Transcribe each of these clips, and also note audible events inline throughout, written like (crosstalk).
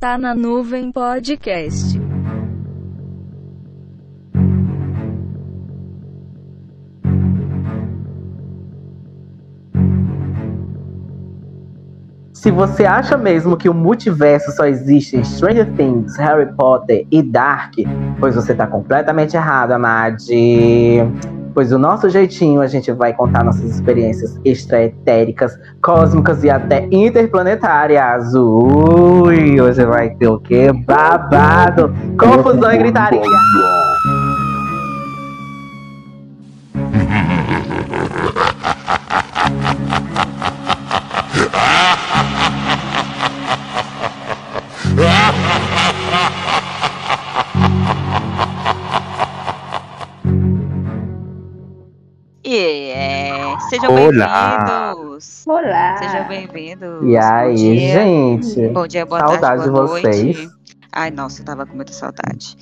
Tá na nuvem podcast. Se você acha mesmo que o multiverso só existe em Stranger Things, Harry Potter e Dark, pois você tá completamente errado, Amade. Pois o nosso jeitinho a gente vai contar nossas experiências extraetéricas, cósmicas e até interplanetárias. Ui, hoje vai ter o quê? Babado, confusão e gritaria. Sejam bem-vindos. Olá. Sejam bem-vindos. E aí, Bom dia. gente? Bom dia, boa Saudade tarde, de boa vocês. noite. Ai, nossa, eu tava com muita saudade.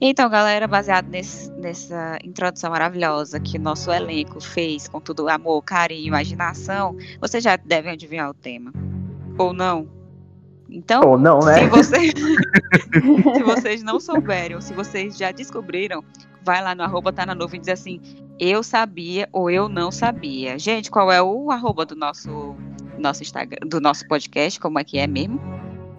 Então, galera, baseado nesse- nessa introdução maravilhosa que o nosso elenco fez com todo amor, carinho e imaginação, vocês já devem adivinhar o tema. Ou não? Então, Ou não, né? se, você- (laughs) se vocês não souberem, ou se vocês já descobriram, vai lá no arroba tá na nuvem e diz assim, eu sabia ou eu não sabia. Gente, qual é o arroba do nosso, nosso Instagram, do nosso podcast? Como é que é mesmo?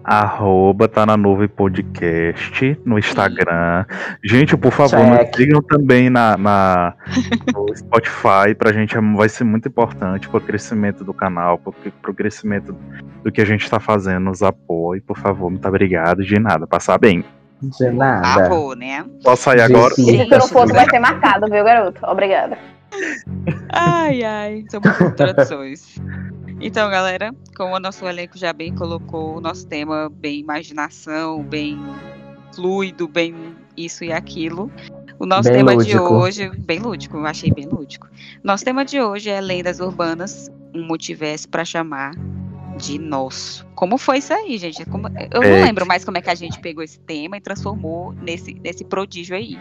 Arroba tá na nuvem podcast no Instagram. Gente, por favor, Check. nos sigam também na, na- no Spotify. Pra gente é- vai ser muito importante pro crescimento do canal, pro, pro crescimento do que a gente tá fazendo, nos apoie. Por favor, muito obrigado. De nada, passar bem. De nada. Avô, né? Posso sair agora? sim. Se tu não for, tu vai ser marcado, viu, garoto? Obrigada. Ai, ai, são muitas (laughs) introduções. Então, galera, como o nosso elenco já bem colocou, o nosso tema bem imaginação, bem fluido, bem isso e aquilo. O nosso Bem tema de lúdico. hoje, bem lúdico, eu achei bem lúdico. Nosso tema de hoje é lendas urbanas, um multiverso para chamar de nosso. Como foi isso aí, gente? Como- eu não É. lembro mais como é que a gente pegou esse tema e transformou nesse, nesse prodígio aí.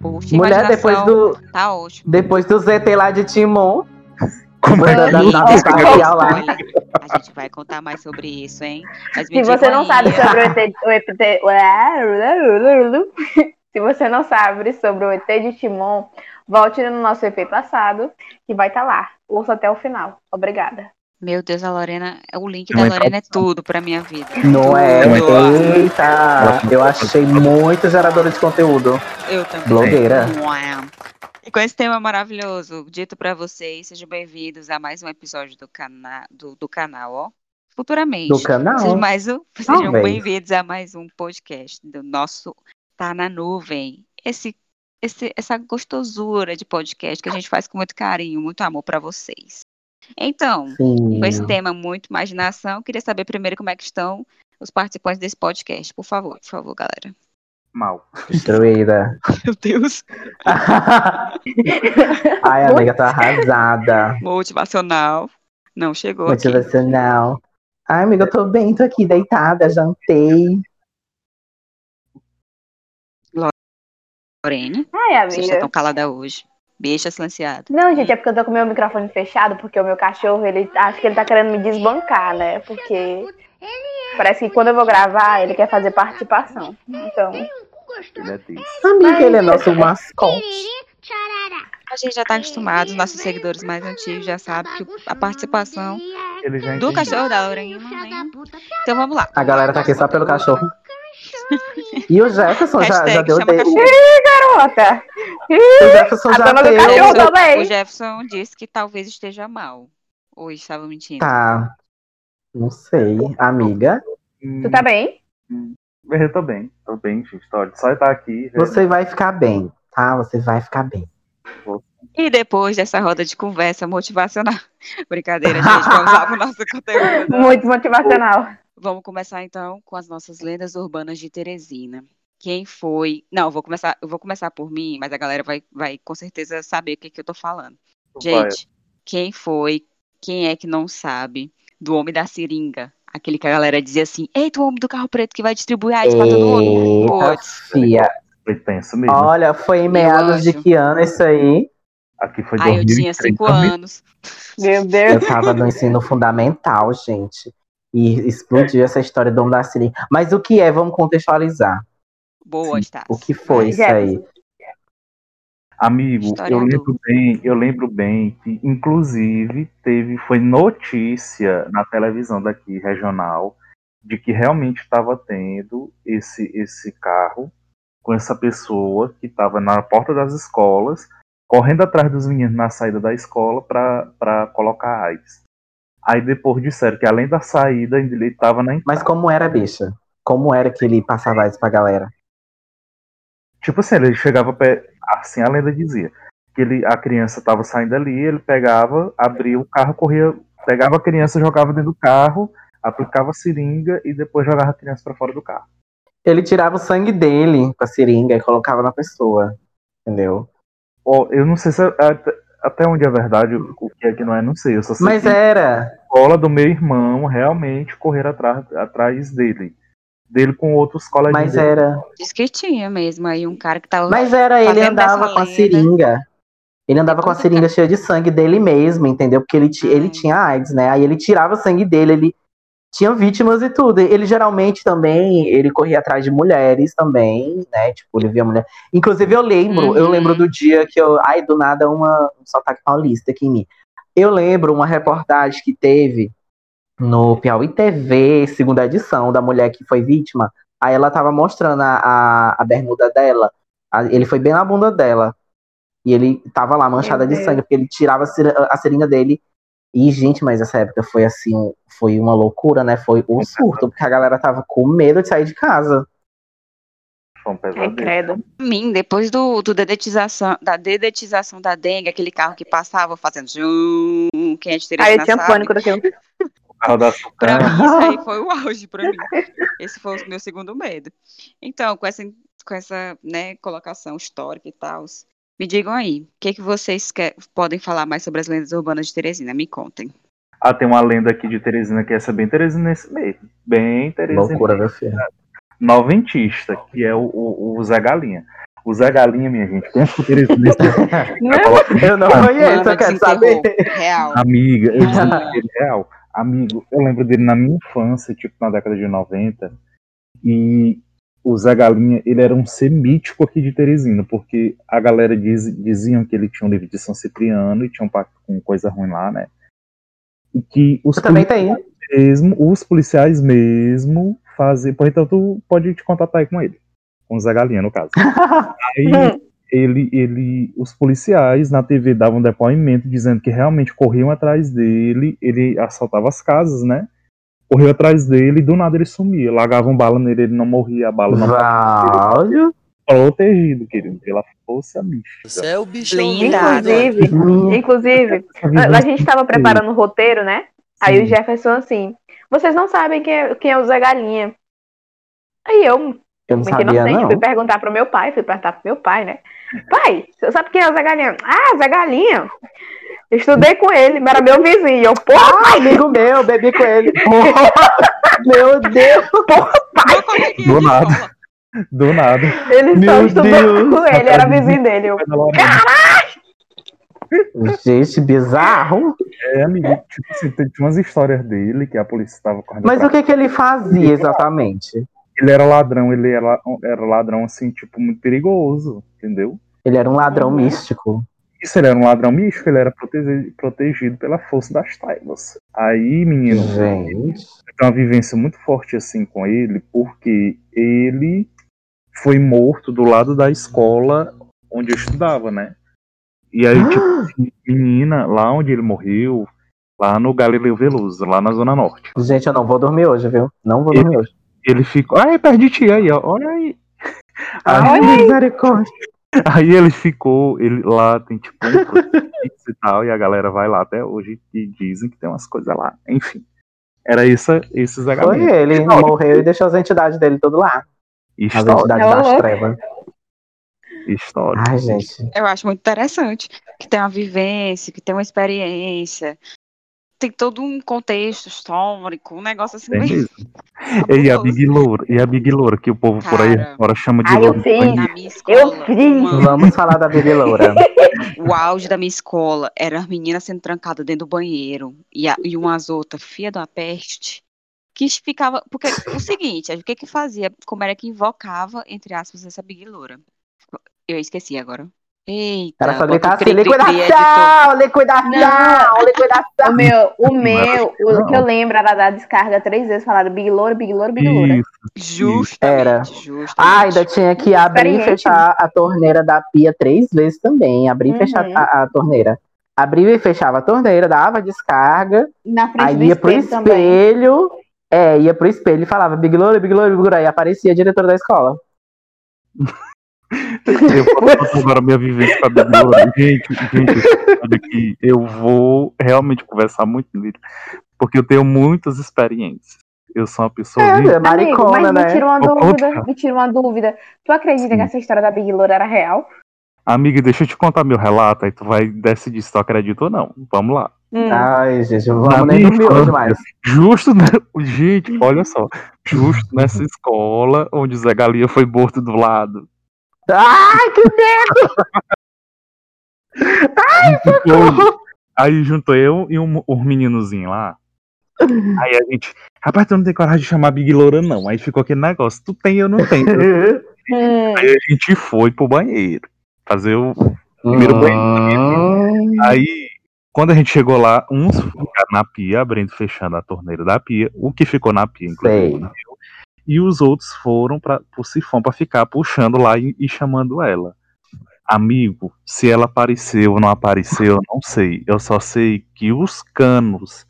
Poxa, Mulher, depois do, tá ótimo. depois do ZT lá de Timon, Como é da, espacial lá. A gente vai contar mais sobre isso, hein? Mas Se você não aí, sabe sobre o ET, o ET (laughs) se você não sabe sobre o ET de Timon, volte no nosso EP passado, que vai estar lá. Ouça até o final. Obrigada. Meu Deus, a Lorena, o link da é Lorena é tudo pra minha vida. Não é? Tudo. Eita! Eu achei muito geradora de conteúdo. Eu também. Blogueira. Uau. E com esse tema maravilhoso, dito pra vocês, sejam bem-vindos a mais um episódio do, cana do, do canal, ó. Futuramente. Do canal. Sejam, mais um, (laughs) sejam bem-vindos a mais um podcast do nosso Tá na Nuvem. Esse, esse, essa gostosura de podcast que a gente faz com muito carinho, muito amor pra vocês. Então, Sim. com esse tema muito imaginação, queria saber primeiro como é que estão os participantes desse podcast. Por favor, por favor, galera. Mal. Destruída. (laughs) Meu Deus. (laughs) Ai, amiga, tô arrasada. Motivacional. Não chegou aqui. Motivacional. Ai, amiga, eu tô bem, tô aqui deitada, jantei. Lorene, Ai, amiga. tão calada hoje. Beijo silenciado. Não, gente, é porque eu tô com o meu microfone fechado, porque o meu cachorro, ele acho que ele tá querendo me desbancar, né? Porque parece que quando eu vou gravar, ele quer fazer participação. Então, Ele é. Amiga, ele é nosso mascote. A gente já tá acostumado, os nossos seguidores mais antigos já sabem que a participação Ele já do entendeu. cachorro da Lorena, né? Então vamos lá. A galera tá aqui só pelo cachorro. (laughs) (laughs) E o Jefferson já, Hashtag já deu. chama de- cachorro. garota, O Jefferson A já dona do deu. cachorro também. O Jefferson disse que talvez esteja mal. Ou estava mentindo. Tá. Não sei. Amiga, tu tá bem? Eu tô bem, tô bem, gente. Só estar aqui. já- você vai ficar bem, tá? Você vai ficar bem. E depois dessa roda de conversa motivacional. (laughs) Brincadeira, gente. Vamos lá pro nosso conteúdo. Muito motivacional. Vamos começar então com as nossas lendas urbanas de Teresina. Quem foi. Não, eu vou começar, eu vou começar por mim, mas a galera vai, vai com certeza saber o que, que eu tô falando. Gente, quem foi, quem é que não sabe do Homem da Seringa? Aquele que a galera dizia assim: Eita, o homem do carro preto que vai distribuir AIDS pra todo mundo. Foi tenso mesmo. Olha, foi em meados de que ano isso aí? Aqui foi Aí eu 2030, tinha cinco anos. Meu Eu Deus. tava no ensino fundamental, gente. E explodiu essa história do Dom da Seringa. Mas o que é? Vamos contextualizar. Boa, está. O que foi isso aí? Amigo, História eu do- lembro bem, eu lembro bem que, inclusive, teve, foi notícia na televisão daqui, regional, de que realmente estava tendo esse, esse carro com essa pessoa que estava na porta das escolas, correndo atrás dos meninos na saída da escola para colocar AIDS. Aí depois disseram que além da saída, ele estava na Mas como era, bicha? Como era que ele passava isso pra galera? Tipo assim, ele chegava assim a lenda dizia que ele, a criança estava saindo ali, ele pegava, abria o carro, corria, pegava a criança, jogava dentro do carro, aplicava a seringa e depois jogava a criança para fora do carro. Ele tirava o sangue dele com a seringa e colocava na pessoa. Entendeu? Ó, eu não sei se é- até, até onde é verdade, o que é que não é, não sei. Eu só sei Mas era. a escola do meu irmão realmente correr atrás, atrás dele. Dele com outros coleguinhas. Mas dele. era. Diz que tinha mesmo aí um cara que tava. Mas era, ele andava com a lenda. seringa. Ele andava com a seringa cheia de sangue dele mesmo, entendeu? Porque ele, ti- ele tinha AIDS, né? Aí ele tirava o sangue dele, ele tinha vítimas e tudo. Ele geralmente também, ele corria atrás de mulheres também, né? Tipo, ele via mulher. Inclusive, eu lembro, eu Uhum. lembro do dia que eu. Ai, do nada, uma, um sotaque paulista aqui em mim. Eu lembro uma reportagem que teve no Piauí TV, segunda edição, da mulher que foi vítima. Aí ela tava mostrando a, a, a bermuda dela. A- Ele foi bem na bunda dela. E ele tava lá manchada de sangue, porque ele tirava a seri- a seringa dele. E, gente, mas essa época foi assim, foi uma loucura, né? Foi um surto, porque a galera tava com medo de sair de casa. Foi um pesadelo. credo. Pra mim, depois do, do dedetização, da dedetização da dengue, aquele carro que passava fazendo zoom, quem é de Aí Teresina eu tinha sabe. pânico daquilo. (laughs) O carro da Pra Sucana. mim, isso aí (laughs) foi o auge pra mim. Esse foi o meu segundo medo. Então, com essa, com essa né, colocação histórica e tal, me digam aí, o que, que vocês quer- podem falar mais sobre as lendas urbanas de Teresina? Me contem. Ah, tem uma lenda aqui de Teresina que essa é bem teresinense mesmo. Bem teresinense. Loucura, meu filho. noventista, que é o, o, o Zé Galinha. O Zé Galinha, minha gente, pensa que o Teresinense Eu não conheço, eu quero saber. Real. amiga, eu ele é real. Amigo, eu lembro dele na minha infância, tipo na década de 90, e o Zé Galinha, ele era um ser mítico aqui de Teresina, porque a galera diz, diziam que ele tinha um livro de São Cipriano e tinha um pacto com coisa ruim lá, né? E que os também tenho. mesmo, os policiais mesmo fazem. Então tu pode te contatar aí com ele. Com o Zé Galinha, no caso. (laughs) Aí ele, ele, os policiais na TV davam depoimento dizendo que realmente corriam atrás dele, ele assaltava as casas, né? Correu atrás dele e do nada ele sumia. Largavam bala nele, ele não morria, a bala não Valho. protegido, querido, pela força mística. Você é o doido. Inclusive, inclusive, a, a gente tava preparando o roteiro, né? Aí o. Jefferson assim, vocês não sabem quem é, quem é o Zé Galinha. Aí eu, Eu não muito sabia, inocente, não. fui perguntar pro meu pai, fui perguntar pro meu pai, né? Pai, você sabe quem é o Zé Galinha? Ah, Zé Galinha. Eu estudei com ele, mas era meu vizinho. Eu, pô, Ah, amigo meu, bebi com ele. (laughs) meu Deus. Uma coleguinha Do nada. Do nada. ele só Meu estudou Deus. com ele, era vizinho dele. Eu, Gente, bizarro. É, amigo, tipo assim, tem- tinha umas histórias dele que a polícia estava correndo Mas o que, que ele fazia exatamente? Ele era ladrão, ele era, era ladrão, assim, tipo, muito perigoso, entendeu? Ele era um ladrão Uhum. místico. Isso, ele era um ladrão místico, ele era protege- protegido pela força das trevas. Aí, menino, Gente. tem uma vivência muito forte, assim, com ele, porque ele foi morto do lado da escola onde eu estudava, né? E aí, tipo, assim, menina, lá onde ele morreu, lá no Galileu Veloso, lá na Zona Norte. Gente, eu não vou dormir hoje, viu? Não vou dormir hoje. Ele ficou. Ai, perto de ti aí, ó. Olha aí. Ai, Aí, misericórdia. aí ele ficou. Ele lá tem tipo um e tal, e a galera vai lá até hoje e dizem que tem umas coisas lá. Enfim. Era isso, esses Foi H. ele, morreu e deixou as entidades dele tudo lá. As História. entidades Ô, das louco. trevas. História. Ai, gente. Eu acho muito interessante. Que tem uma vivência, que tem uma experiência. Tem todo um contexto histórico, um negócio assim bem mesmo. (laughs) E a. Big Loura, e a Big Loura, que o povo por aí Cara. agora chama de eu Loura. fiz. Na minha escola, Eu fiz. mano, Vamos falar da Baby Loura. (laughs) o auge da minha escola era as meninas sendo trancadas dentro do banheiro e, a, e umas outras, filha da peste, que ficava. Porque o seguinte, o que que fazia? Como era que invocava, entre aspas, essa Big Loura? Eu esqueci agora. Eita, Era só gritar assim, cri, cri, cri, liquidação, liquidação, O liquidação. meu, o Não, meu, que o não. que eu lembro era da descarga três vezes, falaram Big Loura, Big Loura, Big Loura. Justamente. Era. justamente. Ah, ainda tinha que abrir e fechar a torneira da pia três vezes também. Abrir e fechar Uhum. a, a torneira. Abria e fechava a torneira, dava descarga, Na frente aí do ia pro espelho também. espelho. É, ia pro espelho e falava Big Loura, Big Loura, Big Loura. Aí aparecia a diretora da escola. Eu agora a minha vivência com a Big Loura. Gente, gente, olha aqui, eu vou realmente conversar muito nele, porque eu tenho muitas experiências. Eu sou uma pessoa. É, é maricona, Amigo, mas me né? tira uma dúvida, me tira uma dúvida. Tu acredita Sim. que essa história da Big Loura era real? Amiga, deixa eu te contar meu relato, aí tu vai decidir se tu acredita ou não. Vamos lá. Hum. Ai, gente, vamos Na nem dormir hoje mais. Justo, né? Gente, olha só. Justo nessa escola onde o Zé Galinha foi morto do lado. Ai, que (laughs) Juntou- Aí juntou eu e um, um meninozinho lá. Aí a gente. Rapaz, tu não tem coragem de chamar Big Loura, não. Aí ficou aquele negócio. Tu tem, eu não tenho. (laughs) Aí a gente foi pro banheiro. Fazer o. Primeiro Hum. Aí, quando a gente chegou lá, uns ficaram na pia, abrindo e fechando a torneira da pia. O que ficou na pia, inclusive. Sei. E os outros foram para pro sifão pra ficar puxando lá e, e chamando ela. Amigo, se ela apareceu ou não apareceu, eu não sei. Eu só sei que os canos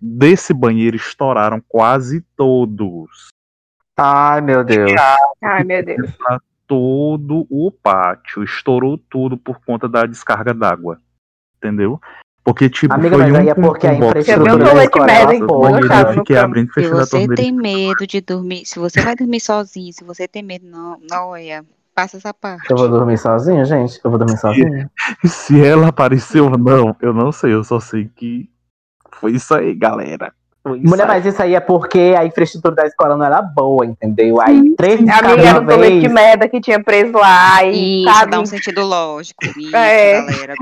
desse banheiro estouraram quase todos. Ai, meu Deus. Ai, meu Deus. Pra todo o pátio. Estourou tudo por conta da descarga d'água. Entendeu? Porque, tipo, Amiga, foi mas um, aí é porque a infraestrutura da escola ela eu eu fiquei abrindo e Se fechando a você torneira. tem medo de dormir, se você vai dormir sozinho, se você tem medo, não, não olha, passa essa parte. Eu vou dormir sozinho, gente? Eu vou dormir sozinho? (laughs) Se ela apareceu ou não, eu não sei. Eu só sei que foi isso aí, galera. Isso Mulher, aí. mas isso aí é porque a infraestrutura da escola não era boa, entendeu? Aí três de cada um tolete de merda que tinha preso lá e Isso, sabe? dá um sentido lógico. Isso, (laughs) É. galera.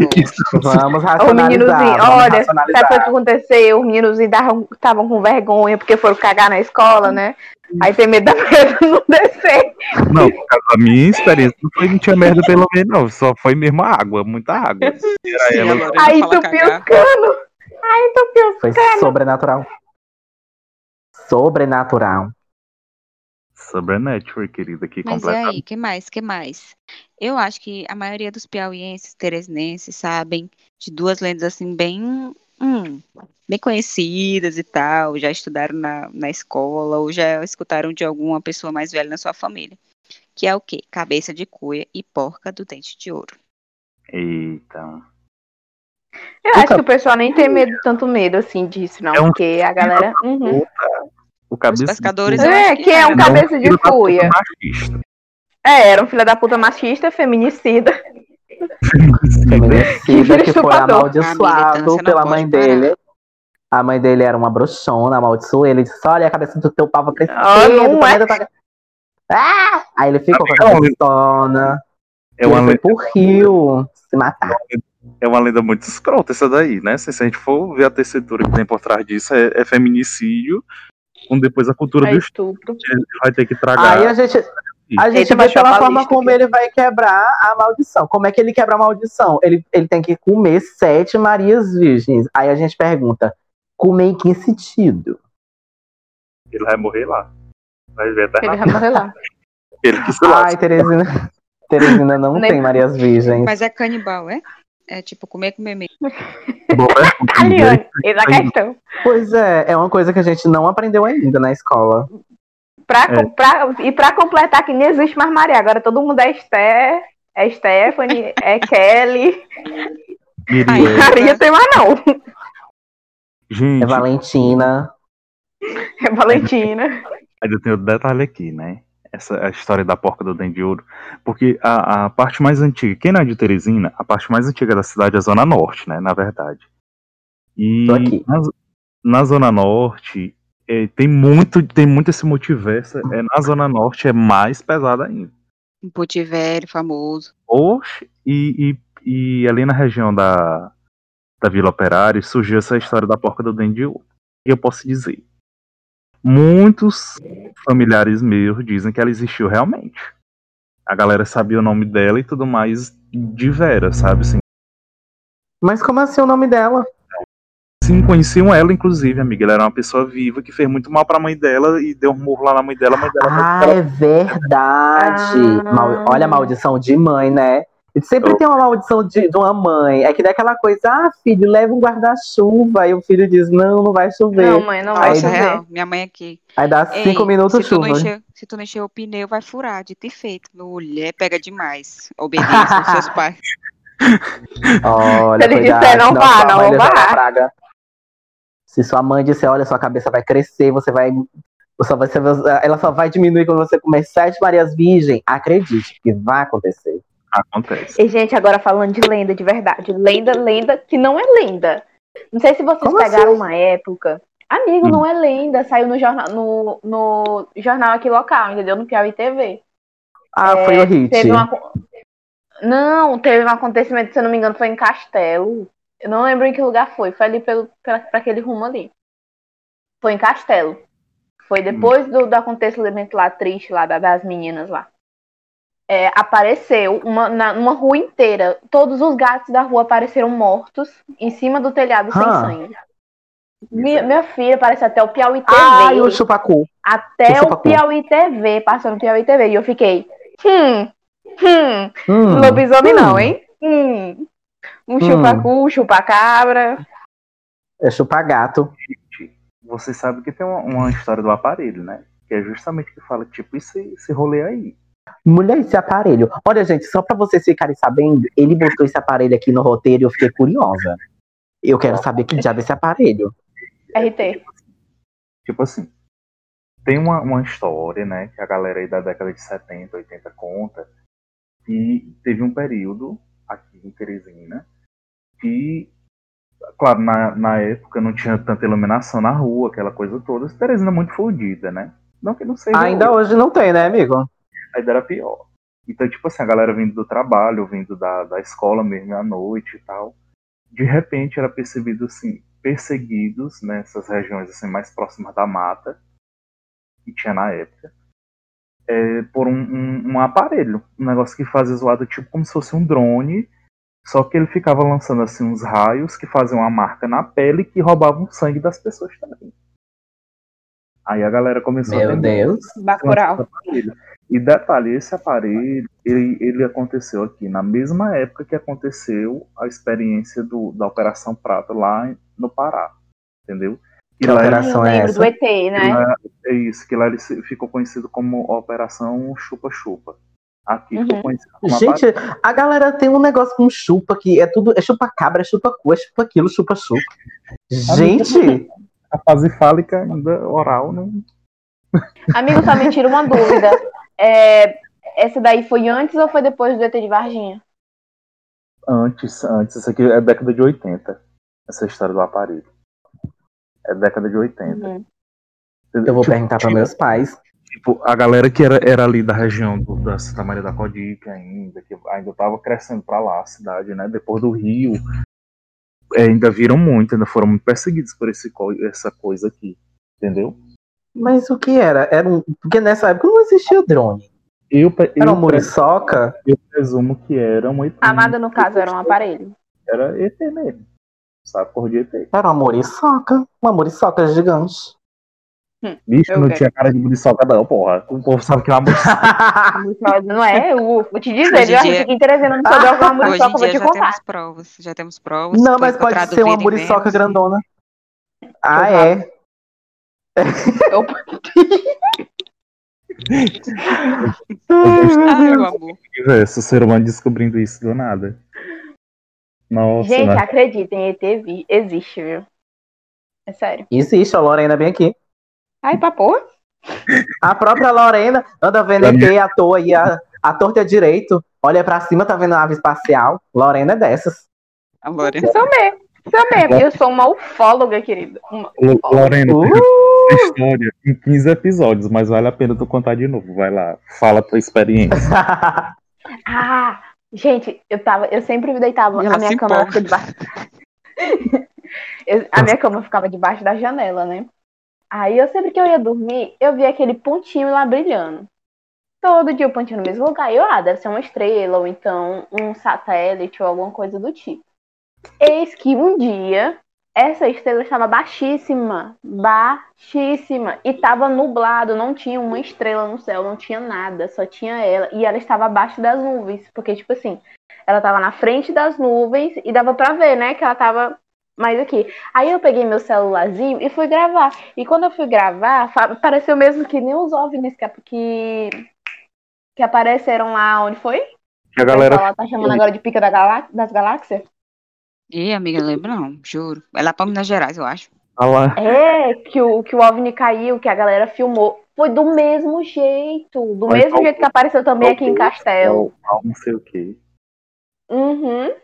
Vamos O racionalizar. vamos olha, racionalizar. sabe o que aconteceu? Os meninozinhos estavam com vergonha porque foram cagar na escola, né? Aí tem medo da merda não descer. Não, por causa da minha experiência, não foi não tinha merda pelo menos, não. Só foi mesmo água, muita água. Sim, ela. a Aí os canos. Aí entupiu os Foi sobrenatural. Sobrenatural. Sobrenatural, querida, aqui Mas e completamente. aí, que mais, que mais? Eu acho que a maioria dos piauienses, teresinenses, sabem de duas lendas assim bem, hum, bem conhecidas e tal, já estudaram na, na escola ou já escutaram de alguma pessoa mais velha na sua família. Que é o quê? Cabeça de cuia e porca do dente de ouro. Eita. Eu acho que o pessoal nem tem medo, tanto medo assim disso, não. É um Porque a galera. Uhum. O cabeça Os pescadores, de É, que é um cabeça de cuia. É, era um filho da puta machista, feminicida. Feminicida que foi amaldiçoado não pela mãe parar. dele. A mãe dele era uma bruxona, amaldiçoou ele. Disse: Olha, a cabeça do teu crescer. Ah, não tá é. Tá- Ah! Aí ele ficou com a É uma cabeçona. É uma, foi lenda, pro rio se matar. é uma lenda muito escrota essa daí, né? Se a gente for ver a tessitura que tem por trás disso, é, é feminicídio, com depois a cultura É do estupro. Ele vai ter que tragar. Aí a gente, a gente baixou a pela forma como ele vai quebrar a maldição. Como é que ele quebra a maldição? Ele, ele tem que comer sete Marias Virgens. Aí a gente pergunta: comer em que sentido? Ele vai morrer lá. Vai ver até Ele vai morrer lá. (laughs) ele que se Ai. Teresina. Teresina não Nem- tem Marias Virgens. Mas é canibal, é? É tipo comer, comer mesmo. Aliane, eis a questão. Pois é, é uma coisa que a gente não aprendeu ainda na escola. Pra, É. pra- e pra completar que nem existe mais Maria. Agora todo mundo é Esther, é Stephanie, é (laughs) Kelly. Ai, Maria tem mais não. Gente, É Valentina. É Valentina. ainda tem outro detalhe aqui, né? Essa a história da porca do dente de ouro. Porque a, a parte mais antiga, quem não é de Teresina, a parte mais antiga da cidade é a Zona Norte, né? Na verdade. E na, na Zona Norte é, tem muito tem muito esse multiverso. É, na Zona Norte é mais pesado ainda. Um puti velho, famoso. Oxe, e, e, e ali na região da, da Vila Operária surgiu essa história da porca do dente de ouro. Que eu posso dizer? Muitos familiares meus dizem que ela existiu realmente. A galera sabia o nome dela e tudo mais de Vera, sabe? Assim, Mas como assim o nome dela? Sim, conheciam ela, inclusive, amiga. Ela era uma pessoa viva que fez muito mal pra mãe dela e deu um murro lá na mãe dela. Mãe dela Ah, ela- é verdade. Ah. Mal- olha a maldição de mãe, né? Sempre Eu- tem uma maldição de, de uma mãe. É que daquela coisa, ah, filho, leva um guarda-chuva. E o filho diz, não, não vai chover. Não, mãe, não vai chover. real. Minha mãe aqui. Aí dá Ei, cinco minutos se tu, não chuva. encher, se tu não encher o pneu, vai furar, de ter feito. Mulher pega demais. Obedeça aos seus pais. (laughs) Olha, Se ele cuidado, disser, não vá, sua não mãe vá. Se sua mãe disser, olha, sua cabeça vai crescer, você vai. Você vai ela só vai diminuir quando você comer sete Marias Virgem. Acredite que vai acontecer. Acontece. E, gente, agora falando de lenda de verdade. Lenda, lenda que não é lenda. Não sei se vocês Como pegaram assim? uma época. Amigo, Hum. não é lenda. Saiu no jornal, no, no jornal aqui local, entendeu? No Piauí TV. Ah, foi o hit. É, Teve uma... Não, teve um acontecimento, se eu não me engano, foi em Castelo. Eu não lembro em que lugar foi. Foi ali pelo, pela, pra aquele rumo ali. Foi em Castelo. Foi depois do, do acontecimento lá triste lá da- das meninas lá. É, apareceu uma, na, uma rua inteira. Todos os gatos da rua apareceram mortos em cima do telhado sem Ah. sangue. Minha, minha filha parece até o Piauí TV. Ai, o chupacu. Até o falar. Piauí TV, passou no Piauí TV. E eu fiquei, hum, hum, Hum. lobisomem Hum. não, hein? Hum. Um Hum. chupacu, um chupacabra. É chupagato. Você sabe que tem uma, uma história do aparelho, né? Que é justamente que fala, tipo, esse, esse rolê aí. Mulher, esse aparelho. Olha, gente, só pra vocês ficarem sabendo, ele botou esse aparelho aqui no roteiro e eu fiquei curiosa. Eu quero saber que diabo é esse aparelho. RT. Tipo assim, tem uma, uma história, né, que a galera aí da década de 70, 80 conta, que teve um período aqui em Teresina que, claro, na, na época não tinha tanta iluminação na rua, aquela coisa toda. Teresina é muito fodida, né? Não que não seja Ainda hoje não tem, né, amigo? Ainda era pior. Então, tipo assim, a galera vindo do trabalho, vindo da, da escola mesmo à noite e tal, de repente era percebido assim, perseguidos nessas regiões assim mais próximas da mata que tinha na época, é, por um, um, um aparelho, um negócio que fazia zoada tipo como se fosse um drone, só que ele ficava lançando assim uns raios que faziam uma marca na pele que roubavam o sangue das pessoas também. Aí a galera começou a Meu vender Deus. Bacurau. E detalhe, esse aparelho, ele, ele aconteceu aqui na mesma época que aconteceu a experiência do, da Operação Prata lá no Pará. Entendeu? Que lá ele- operação é essa? do ET, né? lá- é isso, que lá ele ficou conhecido como Operação Chupa-Chupa. Aqui ficou Uhum. conhecido como Gente, a galera tem um negócio com chupa que é tudo. É chupa cabra, é chupa cu, é chupa aquilo, chupa chupa. Gente, a fase fálica ainda oral, né? Amigo, só me tira uma dúvida. (laughs) É, essa daí foi antes ou foi depois do ET de Varginha? Antes, antes, isso aqui é década de 80. Essa história do aparelho. É década de 80. Uhum. eu vou Tipo, perguntar para meus pais. Tipo, a galera que era, era ali da região do, da Santa Maria da Codique ainda, que ainda tava crescendo pra lá a cidade, né? Depois do Rio, é, ainda viram muito, ainda foram muito perseguidos por esse, essa coisa aqui, entendeu? Mas o que era? Era um. Porque nessa época não existia drone. Eu, pe- Era eu, uma muriçoca. eu presumo que era um ET. Amada, no caso, era um aparelho. Era ET mesmo, sabe? Cor de ET. Era uma muriçoca. Uma muriçoca gigante. Bicho, Eu não quero. tinha cara de muriçoca não, porra. O povo sabe que é uma (laughs) muriçoca. Não é? Eu vou te dizer, Hoje? A dia- (laughs) em Teresina não soube alguma Hoje muriçoca, eu vou te já contar. temos provas. Já temos provas. Não, mas pode ser uma muriçoca grandona. Ah, Eu é? Opa. Ai, meu amor. Esse ser humano descobrindo isso do nada. Nossa, Gente, né? acreditem, ET existe, viu? É sério. Existe, a Lorena vem aqui. Ai, pra porra. A própria Lorena anda vendo ET à toa e a, a torta é direito. Olha pra cima, tá vendo a nave espacial. Lorena é dessas. A Lorena. Sou mesmo. Sou mesmo. Eu sou uma ufóloga, querida. Uma Lo- ufóloga. Lorena, Uh! Essa história em 15 episódios, mas vale a pena tu contar de novo. Vai lá, fala a tua experiência. (laughs) Ah, gente, eu tava, eu sempre deitava, E ela a minha cama ela empolga. fica debaixo. Eu- a minha cama ficava debaixo da janela, né? Aí eu sempre que eu ia dormir, eu via aquele pontinho lá brilhando. Todo dia o pontinho no mesmo lugar. E eu, ah, deve ser uma estrela, ou então um satélite, ou alguma coisa do tipo. Eis que um dia, essa estrela estava baixíssima, baixíssima, e estava nublado, não tinha uma estrela no céu, não tinha nada, só tinha ela, e ela estava abaixo das nuvens, porque, tipo assim, ela estava na frente das nuvens, e dava pra ver, né, que ela estava mais aqui. Aí eu peguei meu celularzinho e fui gravar, e quando eu fui gravar, pareceu mesmo que nem os OVNIs que, que, que apareceram lá, onde foi? A galera. tá chamando agora de pica da galá- das galáxias? Ih, amiga, lembra não, juro. É lá pra Minas Gerais, eu acho. Ah lá. É, que o, que o OVNI caiu, que a galera filmou. Foi do mesmo jeito. Do Mas mesmo jeito que apareceu também aqui em Castelo. Não, não sei o quê. Uhum.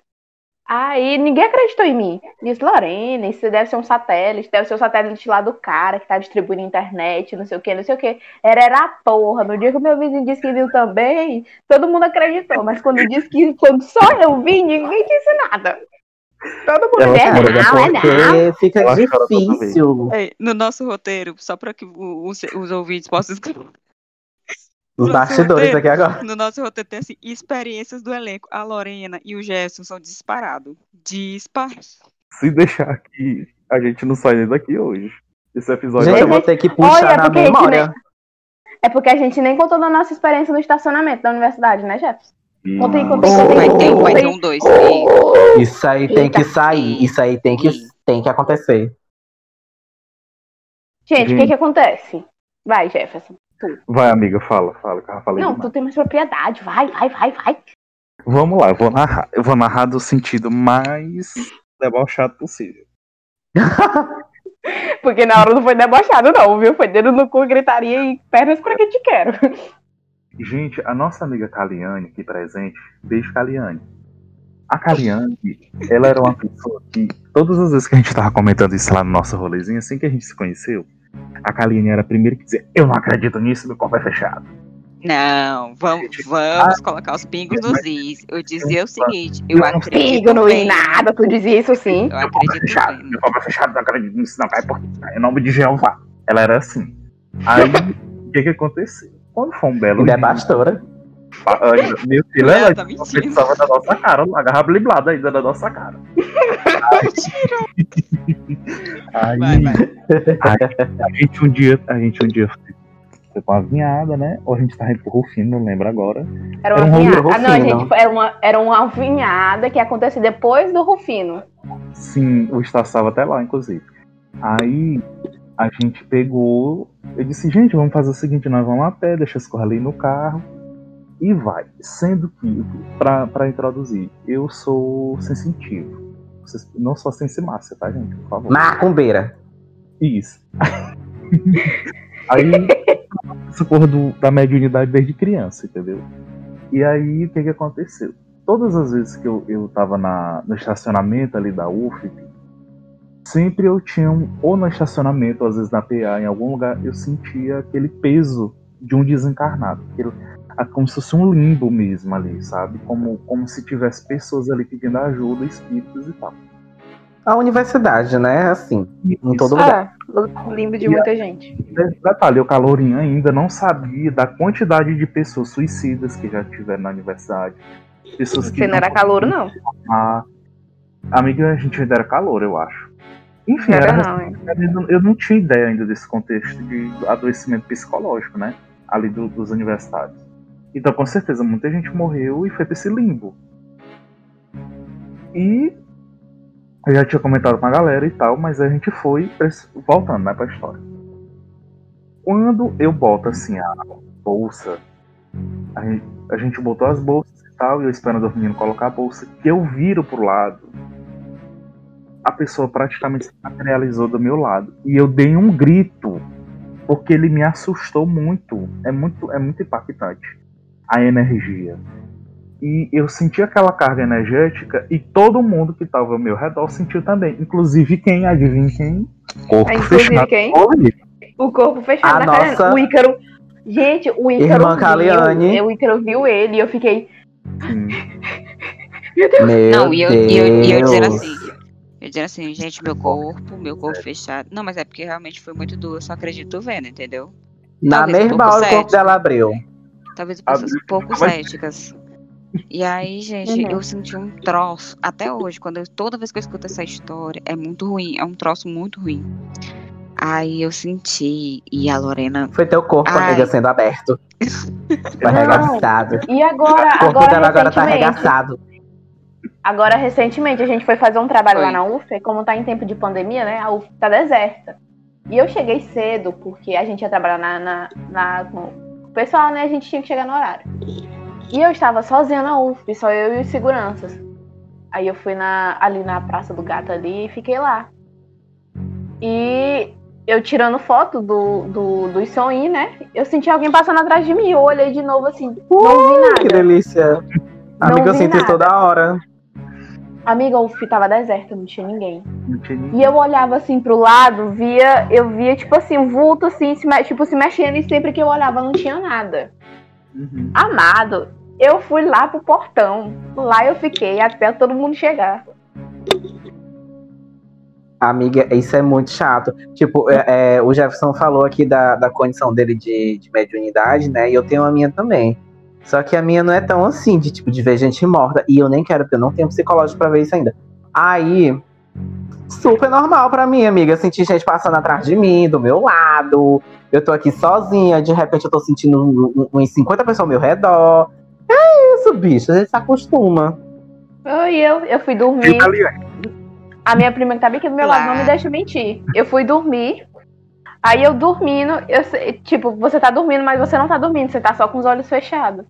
Aí ninguém acreditou em mim. Disse, Lorena, isso deve ser um satélite, deve ser o satélite lá do cara que tá distribuindo internet, não sei o que, não sei o que. Era, era a porra. No dia que o meu vizinho disse que viu também, todo mundo acreditou. Mas quando disse que quando só eu vi, ninguém disse nada. Todo mundo Ela é, não, é não. Fica Ela toda difícil. Ei, no nosso roteiro, só para que os, os ouvintes possam escrever. Os bastidores aqui agora. No nosso roteiro tem assim, experiências do elenco. A Lorena e o Gerson são disparados. Disparados. Se deixar aqui, a gente não sai nem daqui hoje. Esse episódio Gente, vai eu vou ter que puxar Olha, na porque a gente memória. É porque a gente nem contou da nossa experiência no estacionamento da universidade, né, Jefferson? Contei, contei, contei. Vai ter, vai ter contei. um dois. Isso aí tem que sair. Isso aí tem que, tem que acontecer. Gente, o que que acontece? Vai, Jefferson. Vai, amiga, fala, fala, que eu falei Não, demais. tu tem mais propriedade. Vai, vai, vai, vai. Vamos lá, eu vou narrar. Eu vou narrar do sentido mais debochado possível. (laughs) Porque na hora não foi debochado, não, viu? Foi dedo no cu, gritaria e pernas pra que te quero. Gente, a nossa amiga Caliane aqui presente, beijo Caliane. A Caliane, ela era uma pessoa que, todas as vezes que a gente tava comentando isso lá no nosso rolezinho, assim que a gente se conheceu, a Caliane era a primeira que dizia, eu não acredito nisso, meu copo é fechado. Não, vamos, vamos colocar os pingos nos is. Eu dizia o seguinte, eu acredito bem. vi nada, tu dizia isso sim. Eu Meu copo é acredito fechado, meu copo é fechado, não acredito nisso, não cai por em nome de Jeová. Ela era assim. Aí, o que que aconteceu? Quando foi um belo Ainda é a- (laughs) meu filho, ela tá pensava na nossa cara, a garra bliblada ainda na nossa cara. Aí, Vai, vai. a gente um dia, a gente um dia foi, pra uma vinhada, né? Ou a gente tava indo pro Rufino, não lembro agora. Era Era uma um vinhada. Rufino. Ah, não, gente, era uma, era uma vinhada que acontece depois do Rufino. Sim, o Estácio estava até lá, inclusive. Aí a gente pegou. Eu disse, gente, vamos fazer o seguinte, nós vamos a pé, deixa escorrer ali no carro. E vai. Sendo que, pra, pra introduzir, eu sou sensitivo. Vocês- Não sou sensimácia, tá, gente? Por favor. Macumbeira. Isso. (laughs) aí, essa porra do, da mediunidade desde criança, entendeu? E aí, o que que aconteceu? Todas as vezes que eu, eu tava na, no estacionamento ali da UFP, sempre eu tinha, um, ou no estacionamento, ou às vezes na PA, em algum lugar, eu sentia aquele peso de um desencarnado. Aquele, a- como se fosse um limbo mesmo ali, sabe? Como, como se tivesse pessoas ali pedindo ajuda, espíritos e tal. A universidade, né? Assim, em todo Isso. lugar. Ah, limbo de muita gente. Detalhe, o Calorinho ainda não sabia da quantidade de pessoas suicidas que já tiveram na universidade. Pessoas que Você não era calouro, não. A amiga, a gente ainda era calor, eu acho. Enfim, era, não, eu não tinha ideia ainda desse contexto de adoecimento psicológico, né? Ali do- dos universitários. Então, com certeza, muita gente morreu e foi pra esse limbo. E eu já tinha comentado com a galera e tal, mas a gente foi voltando, né, pra história. Quando eu boto assim a bolsa, a gente, a gente botou as bolsas e tal, e eu esperando o menino colocar a bolsa, que eu viro pro lado, a pessoa praticamente se materializou do meu lado. E eu dei um grito, porque ele me assustou muito. É muito, é muito impactante a energia. E eu senti aquela carga energética e todo mundo que estava ao meu redor sentiu também. Inclusive quem, adivinha quem? Corpo Ah, inclusive fechado. quem? Olha, O corpo fechado A na cara. nossa- O Ícaro. Gente, o Ícaro Irmã Caliane. viu. O Ícaro viu ele e eu fiquei. Meu Não, e eu, e eu, e eu dizendo Deus. assim, Eu dizendo assim, gente, meu corpo, meu corpo fechado. Não, mas é porque realmente foi muito duro, eu só acredito vendo, entendeu? Na Talvez um mesma pouco hora o corpo cético. dela abriu. Talvez pessoas Abriu- um pouco mas- céticas. E aí, gente, Uhum. eu senti um troço, até hoje, quando eu- toda vez que eu escuto essa história, é muito ruim, é um troço muito ruim. Aí eu senti, e a Lorena. Foi teu corpo, Ai. amiga, sendo aberto. (laughs) Foi arregaçado. E agora, O corpo agora, dela agora tá arregaçado. Agora recentemente a gente foi fazer um trabalho Foi. lá na UF, e como tá em tempo de pandemia, né? A UF tá deserta. E eu cheguei cedo, porque a gente ia trabalhar na, na, na- com o pessoal, né? A gente tinha que chegar no horário. E eu estava sozinha na UF, só eu e os seguranças. Aí eu fui na, ali na Praça do Gato ali e fiquei lá. E eu tirando foto do, do, dos sonhos, né? Eu senti alguém passando atrás de mim. Eu olhei de novo assim, não vi nada. Que delícia. Amiga, eu vi sinto isso nada. toda hora. Amiga, o UF tava deserto, não tinha ninguém. Não tinha ninguém. E eu olhava assim pro lado, via, eu via, tipo assim, um vulto assim, se, tipo, se mexendo, e sempre que eu olhava não tinha nada. Uhum. Amado, eu fui lá pro portão. Lá eu fiquei até todo mundo chegar. Amiga, isso é muito chato. Tipo, é, é, o Jefferson falou aqui da, da condição dele de, de mediunidade, né? E eu tenho a minha também. Só que a minha não é tão assim, de tipo, de ver gente morta. E eu nem quero, porque eu não tenho psicológico pra ver isso ainda. Aí, super normal pra mim, amiga. Sentir gente passando atrás de mim, do meu lado. Eu tô aqui sozinha, de repente eu tô sentindo um- um- uns 50 pessoas ao meu redor. É isso, bicho. A gente se acostuma. Aí eu, eu fui dormir. A minha prima que tá bem aqui do meu lado não me deixa mentir. Eu fui dormir. Aí eu dormindo, eu, tipo, você tá dormindo, mas você não tá dormindo, você tá só com os olhos fechados.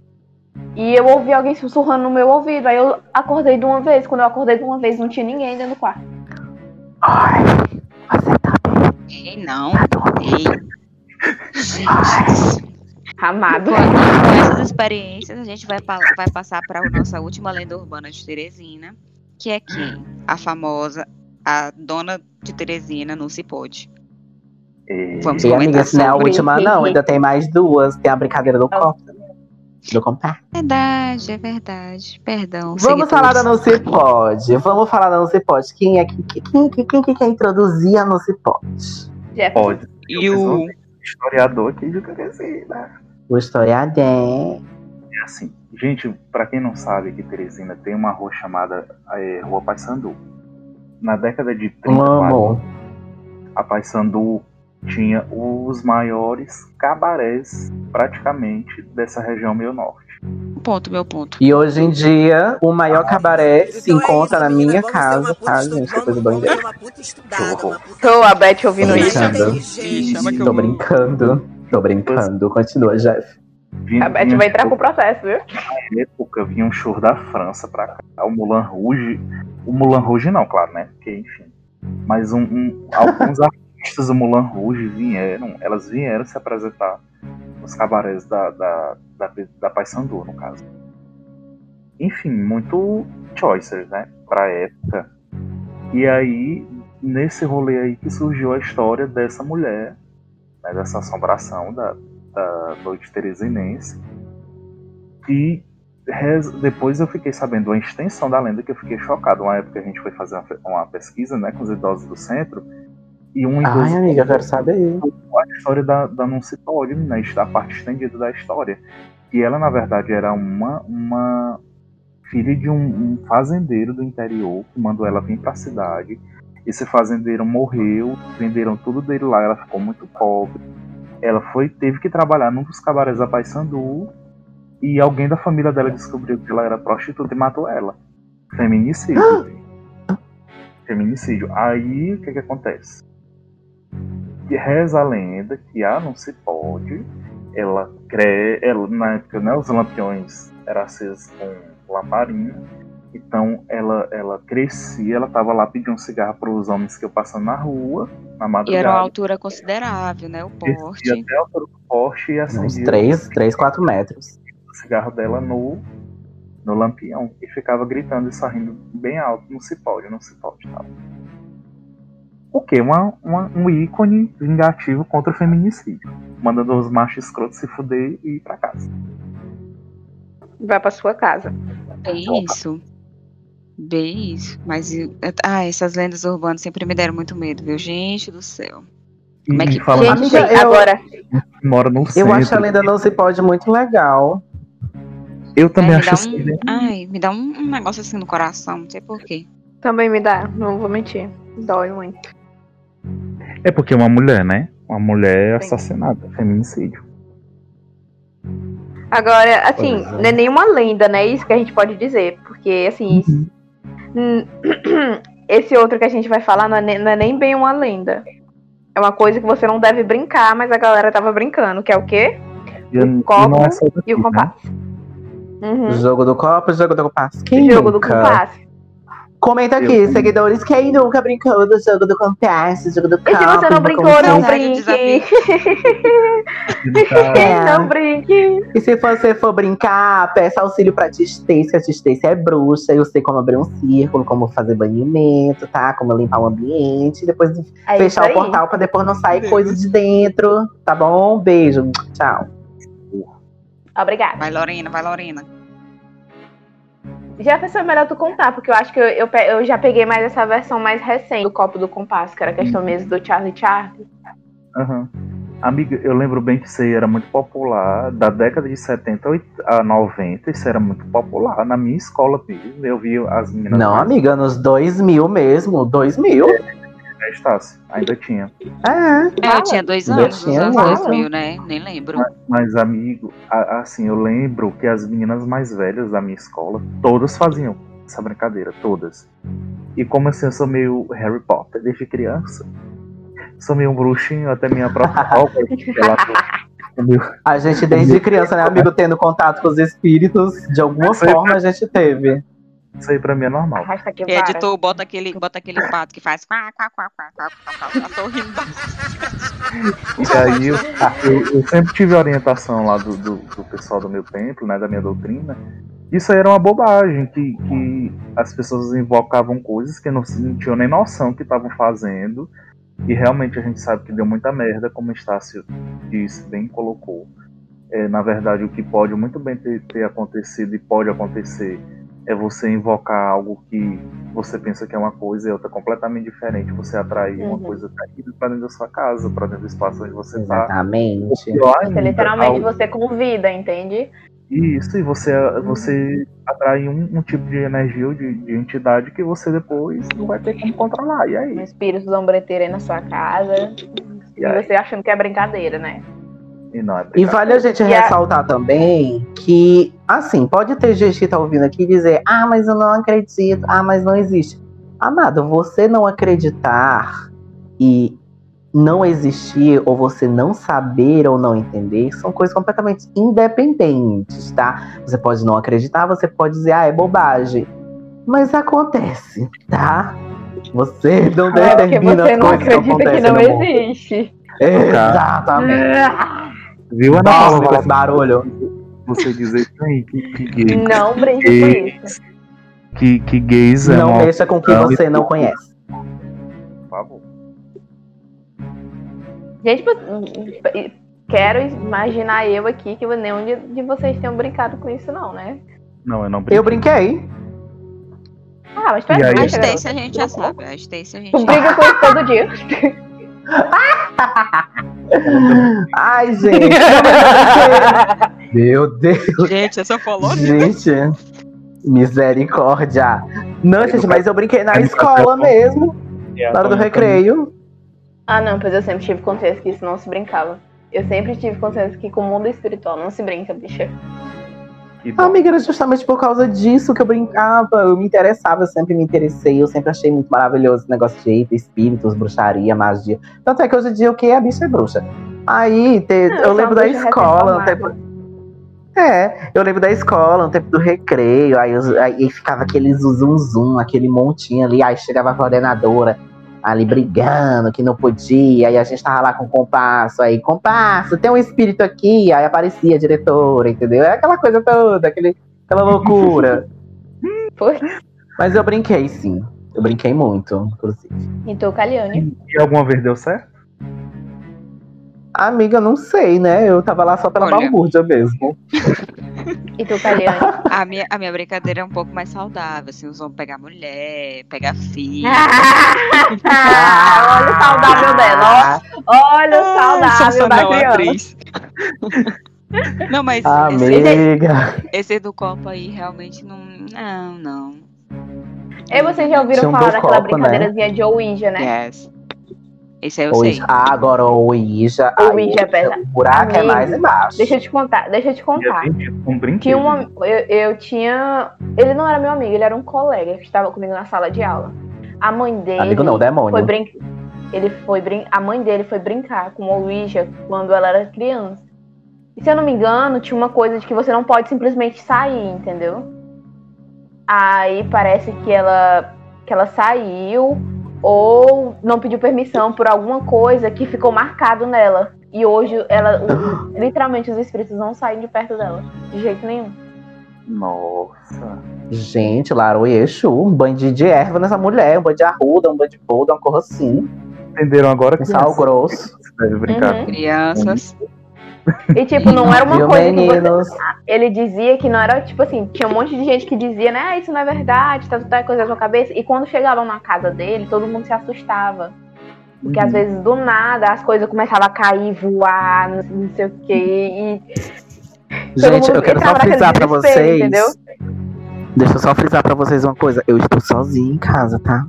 E eu ouvi alguém sussurrando no meu ouvido. Aí eu acordei de uma vez. Quando eu acordei de uma vez, não tinha ninguém dentro do quarto. Ai, você tá Ei, não. tá. Ei. Gente. Amado. Com, essas experiências, a gente vai, vai passar para a nossa última lenda urbana de Teresina, que é quem? A famosa, a dona de Teresina não se pode. É, Vamos E amiga, comentar não é a última, não. Ainda tem mais duas. Tem a brincadeira do copo. Do compar. Verdade, é verdade. Perdão. Vamos falar da Não Se Pode. Vamos falar da Não Se Pode. Quem é que quem, quem, quem, que quer introduzir a Não Se Pode? Jeff, Pode. E o. Historiador aqui de Teresina. O historiador. É assim, gente, pra quem não sabe que Teresina tem uma rua chamada é, Rua Paissandu. Na década de 30, Amo. a Paissandu tinha os maiores cabarés praticamente dessa região meio norte. Ponto, meu ponto. E hoje em dia, o maior cabaré se Então é encontra isso, na menina, minha casa, tá, gente? vamos- Coisa vamos doida. ser uma puta estudada, uma puta Tô a Beth ouvindo Tô isso. que Tô brincando. Tô brincando. Continua, Jeff. Vinha, A Beth vai entrar pro processo, viu? Na época vinha um show da França pra cá, o Moulin Rouge. O Moulin Rouge não, claro, né? Porque, enfim. Mas um, um- alguns artistas (laughs) do Moulin Rouge vieram, elas vieram se apresentar nos cabarés da, da, da, da no caso. Enfim, muito choicers, né? Pra época. E aí, nesse rolê aí que surgiu a história dessa mulher, né, dessa assombração da, da noite teresinense. E depois eu fiquei sabendo uma extensão da lenda que eu fiquei chocado. Uma época a gente foi fazer uma pesquisa né, com os idosos do centro. E um Ai, amiga, quero saber. a história da, da Pode, né, da parte estendida da história. E ela, na verdade, era uma, uma filha de um, um fazendeiro do interior que mandou ela vir pra cidade. Esse fazendeiro morreu, venderam tudo dele lá, ela ficou muito pobre. Ela foi, teve que trabalhar num dos cabarés da Paysandu e alguém da família dela descobriu que ela era prostituta e matou ela. Feminicídio. Feminicídio. Aí o que que acontece? Que reza a lenda que ah, não se pode. Ela crê, ela, na época, né, os lampiões eram acesos com lamparina. Então ela, ela crescia, ela tava lá pedindo um cigarro para os homens que eu passando na rua, na E madrugada. era uma altura considerável, né? O porte. até a altura do poste e Uns acendia 3, 3, 4 metros. o cigarro dela no, no lampião e ficava gritando e sorrindo bem alto, não se pode, não se pode tal. O que? Uma, uma- um ícone vingativo contra o feminicídio. Mandando os machos escrotos se fuder e ir pra casa. Vai pra sua casa. É isso. Bem isso. Mas ah, essas lendas urbanas sempre me deram muito medo, viu? Gente do céu. Como é que fala Gente, eu- agora. que mora no Eu centro. acho a lenda não se pode muito legal. Eu também me acho assim. um, ai, me dá um, um negócio assim no coração, não sei porquê. Também me dá, não vou mentir. Dói muito. É porque uma mulher, né? Uma mulher Sim. assassinada, feminicídio. Agora, assim, é. não é nenhuma lenda, né? Isso que a gente pode dizer. Porque, assim, hum, (clears throat) esse outro que a gente vai falar não é, ne- não é nem bem uma lenda. É uma coisa que você não deve brincar, mas a galera tava brincando, que é o quê? O e copo é daqui, E o né? compasso. Uhum. Jogo do copo, jogo do compasso. Quem Jogo do nunca? compasso. Comenta aqui, Eu- seguidores, quem nunca brincou do jogo do compasso, jogo do copo? E se você não brincou, não brinque. (laughs) É. não brinque. E se você for brincar, peça auxílio pra Tistência. A Tistência é bruxa. Eu sei como abrir um círculo, como fazer banimento, tá? Como limpar o ambiente. Depois É fechar o portal pra depois não sair coisa de dentro. Tá bom? Beijo. Tchau. Obrigada. Vai, Lorena, vai, Lorena. Já pensou melhor tu contar, porque eu acho que eu, eu, eu já peguei mais essa versão mais recente do copo do compasso, que era a questão mesmo do Charlie Charlie. Aham. Amiga, eu lembro bem que isso aí era muito popular, da década de 70 a oit- a 90, isso era muito popular. Na minha escola mesmo, eu vi as meninas. Não, mais- amiga, nos 2000 mesmo. 2000? É, Estácio, ainda tinha. É. É, eu tinha dois anos, nos tinha anos muito. 2000, né? Nem lembro. Mas, amigo, a- assim, eu lembro que as meninas mais velhas da minha escola, todas faziam essa brincadeira, todas. E como assim, eu sou meio Harry Potter desde criança. Sou meio um bruxinho, até minha própria (laughs) roupa. ela A gente, desde criança, né, amigo, tendo contato com os espíritos, de alguma forma a gente teve. Isso aí pra mim é normal. Arrasta aqui, E editor, bota aquele, bota aquele pato que faz quá, quá, quá, quá, quá, quá, quá. Eu tô rindo. E aí eu, eu- eu sempre tive orientação lá do, do, do pessoal do meu templo, né, da minha doutrina. Isso aí era uma bobagem, que, que as pessoas invocavam coisas que não, não tinham nem noção que estavam fazendo. E realmente a gente sabe que deu muita merda, como o Estácio disse, bem colocou. É, na verdade, o que pode muito bem ter, ter acontecido e pode acontecer é você invocar algo que você pensa que é uma coisa e outra completamente diferente. Você atrair uma Uhum. coisa terrível para dentro da sua casa, para dentro do espaço onde você está. Exatamente. Você literalmente você convida, entende? Isso, e você, você atrai um, um tipo de energia ou de, de entidade que você depois não vai ter como controlar. E Um aí? espírito zombreteiro aí na sua casa. E E você achando que é brincadeira, né? E não é E vale a gente E a- ressaltar também que, assim, pode ter gente que tá ouvindo aqui e dizer, ah, mas eu não acredito, ah, mas não existe. Amado, você não acreditar e não existir, ou você não saber ou não entender, são coisas completamente independentes, tá? Você pode não acreditar, você pode dizer, ah, é bobagem. Mas acontece, tá? Você não É porque determina você as não coisas que acredita que não existe. Exatamente. Viu, Ana Nossa, Paula? faz barulho. Você dizer "Ai, que, que, gay- Não brinque com isso. que, que gays é Não mexa com o que Não, você não conhece. por favor. Gente, tipo, quero imaginar eu aqui que nenhum de, vocês tenham brincado com isso, não, né? Não, eu não brinco. Eu brinquei. Ah, mas tu é A Stacy a gente já sabe. A Stacy a gente Tu briga com isso todo dia. (laughs) (laughs) Ai, gente. (laughs) Meu Deus. Gente, essa falou Gente. Misericórdia. Não, gente, mas eu brinquei na escola mesmo. Na hora do recreio. Ah, não, pois eu sempre tive consciência que isso não se brincava. Eu sempre tive consciência que com o mundo espiritual não se brinca, bicha. Bom. Amiga, era justamente por causa disso que eu brincava. Eu me interessava, eu sempre me interessei. Eu sempre achei muito maravilhoso esse negócio de eita, espíritos, bruxaria, magia. Tanto é que hoje em dia o que? A bicha é bruxa. Aí, te- Não, eu lembro da bruxa escola, no tempo. É, eu lembro da escola, no tempo do recreio, aí, os- aí ficava aquele zum zum, aquele montinho ali, aí chegava a coordenadora ali brigando, que não podia, aí a gente tava lá com o compasso, aí, compasso, tem um espírito aqui, aí aparecia a diretora, entendeu? É aquela coisa toda, aquele, aquela loucura. (laughs) Foi. Mas eu brinquei, sim. Eu brinquei muito, inclusive. Então, Caliane. E alguma vez deu certo? Amiga, não sei, né? Eu tava lá só pela Olha. balbúrdia mesmo. (laughs) E tu, Caliane? A minha, a minha brincadeira é um pouco mais saudável, assim, os homens pegar mulher, pegar filho. Ah, olha o saudável dela, ó. Olha o saudável da não, criança. atriz. Não, mas Ah, esse, Amiga. esse do copo aí realmente não. Não, não. E vocês já ouviram falar daquela copo, né? brincadeirazinha de Ouija, né? Yes. Esse aí eu Ouija. sei. Ah, agora o Ouija. O é verdade. O buraco é Amigo, mais embaixo. Deixa eu te contar, deixa eu te E contar. um brinquedo. Tinha uma, eu, eu tinha. Ele não era meu amigo, ele era um colega que estava comigo na sala de aula. A mãe dele. Amigo não, demônio. foi brin... Ele foi brin... A mãe dele foi brincar com o Ouija quando ela era criança. E se eu não me engano, tinha uma coisa de que você não pode simplesmente sair, entendeu? Aí parece que ela que ela saiu ou não pediu permissão por alguma coisa que ficou marcado nela. E hoje ela o- literalmente os espíritos não saem de perto dela, de jeito nenhum. Nossa. Gente, Laro e Exu, um banho de, de erva nessa mulher, um banho de arruda, um banho de polda, uma coisa assim. Entenderam agora que Um sal grosso. Deve brincar. Uhum. Crianças. E tipo, não era uma Viu, coisa que você meninos? ele dizia que não era, tipo assim, tinha um monte de gente que dizia, né, ah, isso não é verdade, tá tudo coisa da sua cabeça. E quando chegavam na casa dele, todo mundo se assustava. Porque Uhum. às vezes, do nada, as coisas começavam a cair, voar, não sei o quê. E Gente, eu quero só frisar pra vocês. Entendeu? Deixa eu só frisar pra vocês uma coisa. Eu estou sozinha em casa, tá?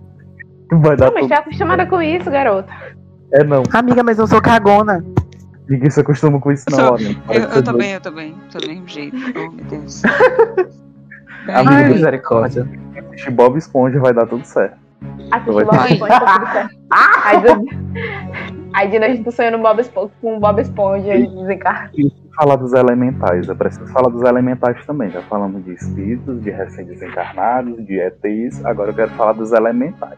Vai dar Não, mas tudo. tá acostumada com isso, garota. É não. Amiga, mas eu sou cagona. Ninguém se acostuma com isso, Eu não, sou- Lorena. Eu, eu também, eu também. Tô do mesmo jeito. Oh, meu Deus. (laughs) Ai, Amiga. misericórdia. Assistir Bob Esponja vai dar tudo certo. Assiste Vai Bob Esponja, tá tudo certo. Aí. Aí de noite tu sonhando Bob Esponja, com Bob Esponja e desencarna. Falar dos elementais, eu preciso falar dos elementais também. Já falamos de espíritos, de recém-desencarnados, de ETs. Agora eu quero falar dos elementais.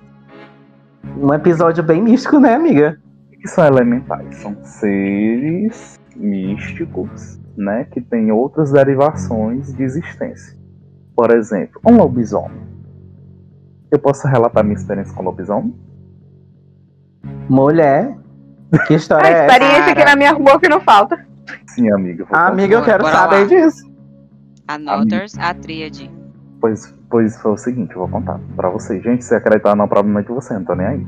Um episódio bem místico, né, amiga? Que são elementais? São seres místicos, né, que têm outras derivações de existência. Por exemplo, um lobisomem. Eu posso relatar minha experiência com lobisomem? Mulher. Que (laughs) A história é essa? experiência aqui na minha rua que não falta. Sim, amiga. vou Ah, amiga, eu quero bora saber lá. disso. Anoters, a tríade. Pois, pois foi o seguinte, eu vou contar pra vocês. Gente, se acreditar não, provavelmente você, não tô nem aí.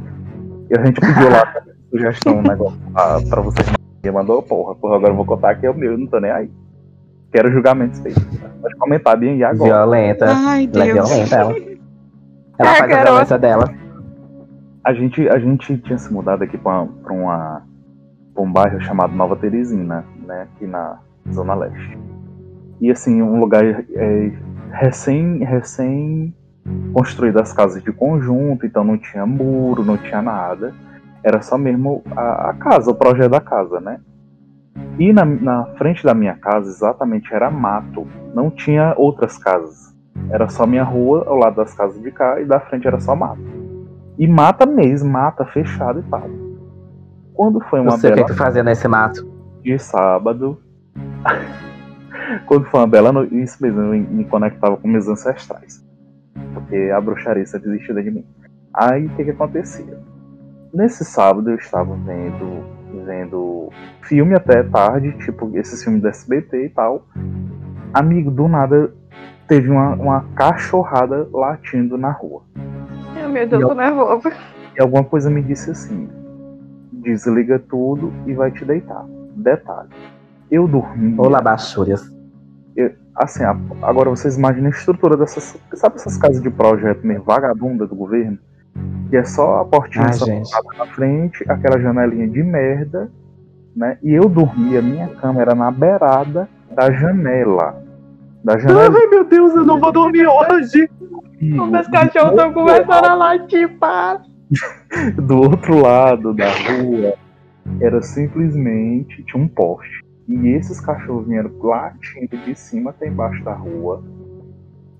E a gente pediu lá (laughs) sugestão, um negócio pra, pra vocês. E mandou, porra, porra, agora eu vou contar que é o meu, eu não tô nem aí. Quero julgamentos feitos. Pode comentar bem agora. Violenta. Ai, Ela é Deus. violenta, ela. Ela Ah, faz a violência dela. A gente, a gente tinha se mudado aqui pra, pra, uma, pra um bairro chamado Nova Teresina, né, aqui na Zona Leste. E assim, um lugar é, recém, recém construído as casas de conjunto, então não tinha muro, não tinha nada. Era só mesmo a, a casa, o projeto da casa, né? E na, na frente da minha casa, exatamente, era mato. Não tinha outras casas. Era só minha rua, ao lado das casas de cá, e da frente era só mato. E mata mesmo, mata fechado e tal. Quando foi uma Não sei o que bela tu fazia nesse mato. de sábado. (laughs) Quando foi uma bela noite, isso mesmo, eu me conectava com meus ancestrais. Porque a bruxaria sempre dentro de mim. Aí o que que acontecia? Nesse sábado eu estava vendo, vendo filme até tarde, tipo esses filmes do SBT e tal. Amigo, do nada teve uma, uma cachorrada latindo na rua. Meu Deus, tô nervosa. E alguma coisa me disse assim: desliga tudo e vai te deitar. Detalhe. Eu dormi. Olá, baixúrias. Assim, agora vocês imaginem a estrutura dessas. Sabe essas casas de projeto meio vagabunda do governo? Que é só a portinha gente. na frente, aquela janelinha de merda, né? E eu dormia, minha cama era na beirada da janela. Da janela. Ai, meu Deus, eu não vou dormir hoje. Os meus cachorros estão começando a latir, para. do outro lado da rua era simplesmente tinha um poste. E esses cachorros vieram latindo de cima até embaixo da rua.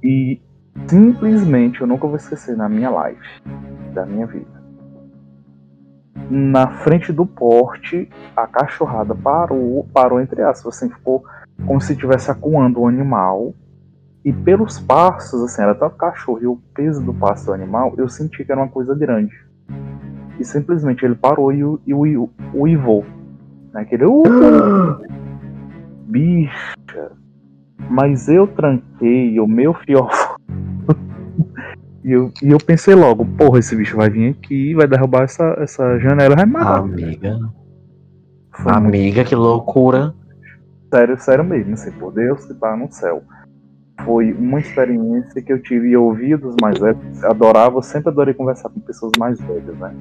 E simplesmente eu nunca vou esquecer na minha life da minha vida. Na frente do porte, a cachorrada parou, parou entre aspas, assim, ficou como se estivesse acuando o animal. E pelos passos, assim, era tanto cachorro e o peso do passo do animal, eu senti que era uma coisa grande. E simplesmente ele parou e o, e o, o, uivou. Né? Aquele uh, (gasps) bicha. Mas eu tranquei o meu fiofó. E, eu, e eu pensei logo, porra, esse bicho vai vir aqui, vai derrubar essa, essa janela e vai matar. Amiga. Foi muito Amiga, que loucura. sério, sério mesmo, assim, por Deus que tá no céu. Foi uma experiência que eu tive e eu ouvia dos mais velhos, adorava, eu sempre adorei conversar com pessoas mais velhas, né?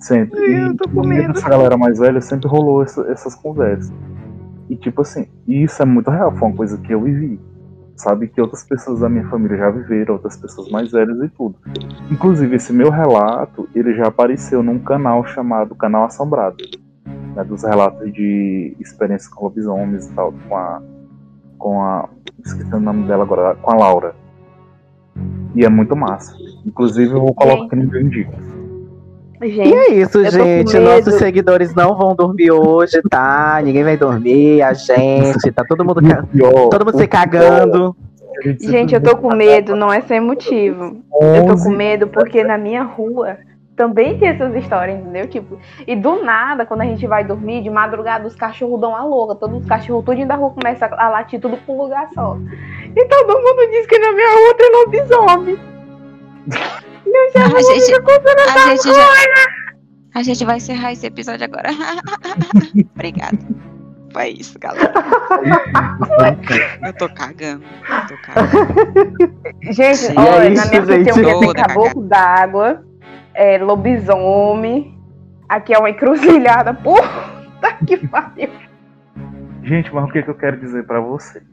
Sempre. Eu tô e com medo. dessa galera mais velha sempre rolou essa- essas conversas. E tipo assim, e isso é muito real, foi uma coisa que eu vivi. Sabe que outras pessoas da minha família já viveram, outras pessoas mais velhas e tudo. Inclusive, esse meu relato, ele já apareceu num canal chamado Canal Assombrado. Né, dos relatos de experiências com lobisomens e tal, com a. Com a. Esqueci o nome dela agora, com a Laura. E é muito massa. Inclusive, eu vou colocar aqui no meu indico. E Gente, é isso, gente. Nossos seguidores não vão dormir hoje, tá? Ninguém vai dormir, a gente. Tá todo mundo, Pior, todo mundo se cagando. gente gente, eu tô com medo, não é sem motivo. Eu tô com 11 medo porque na minha rua também tem essas histórias, entendeu? Tipo, e do nada, quando a gente vai dormir, de madrugada, os cachorros dão a louca. Todos os cachorros, tudinho da rua começa a latir tudo pra um lugar só. E todo mundo diz que na minha rua tem lobisomem. (laughs) A gente, a gente já. A gente vai encerrar esse episódio agora. (laughs) Obrigada. Foi isso, galera. (laughs) Eu tô cagando. Eu tô cagando. Gente, Sim. olha, É na isso, minha frente tem um caboclo d'água, é, lobisomem. Aqui é uma encruzilhada. Puta que pariu. Gente, mas o que, que eu quero dizer pra vocês?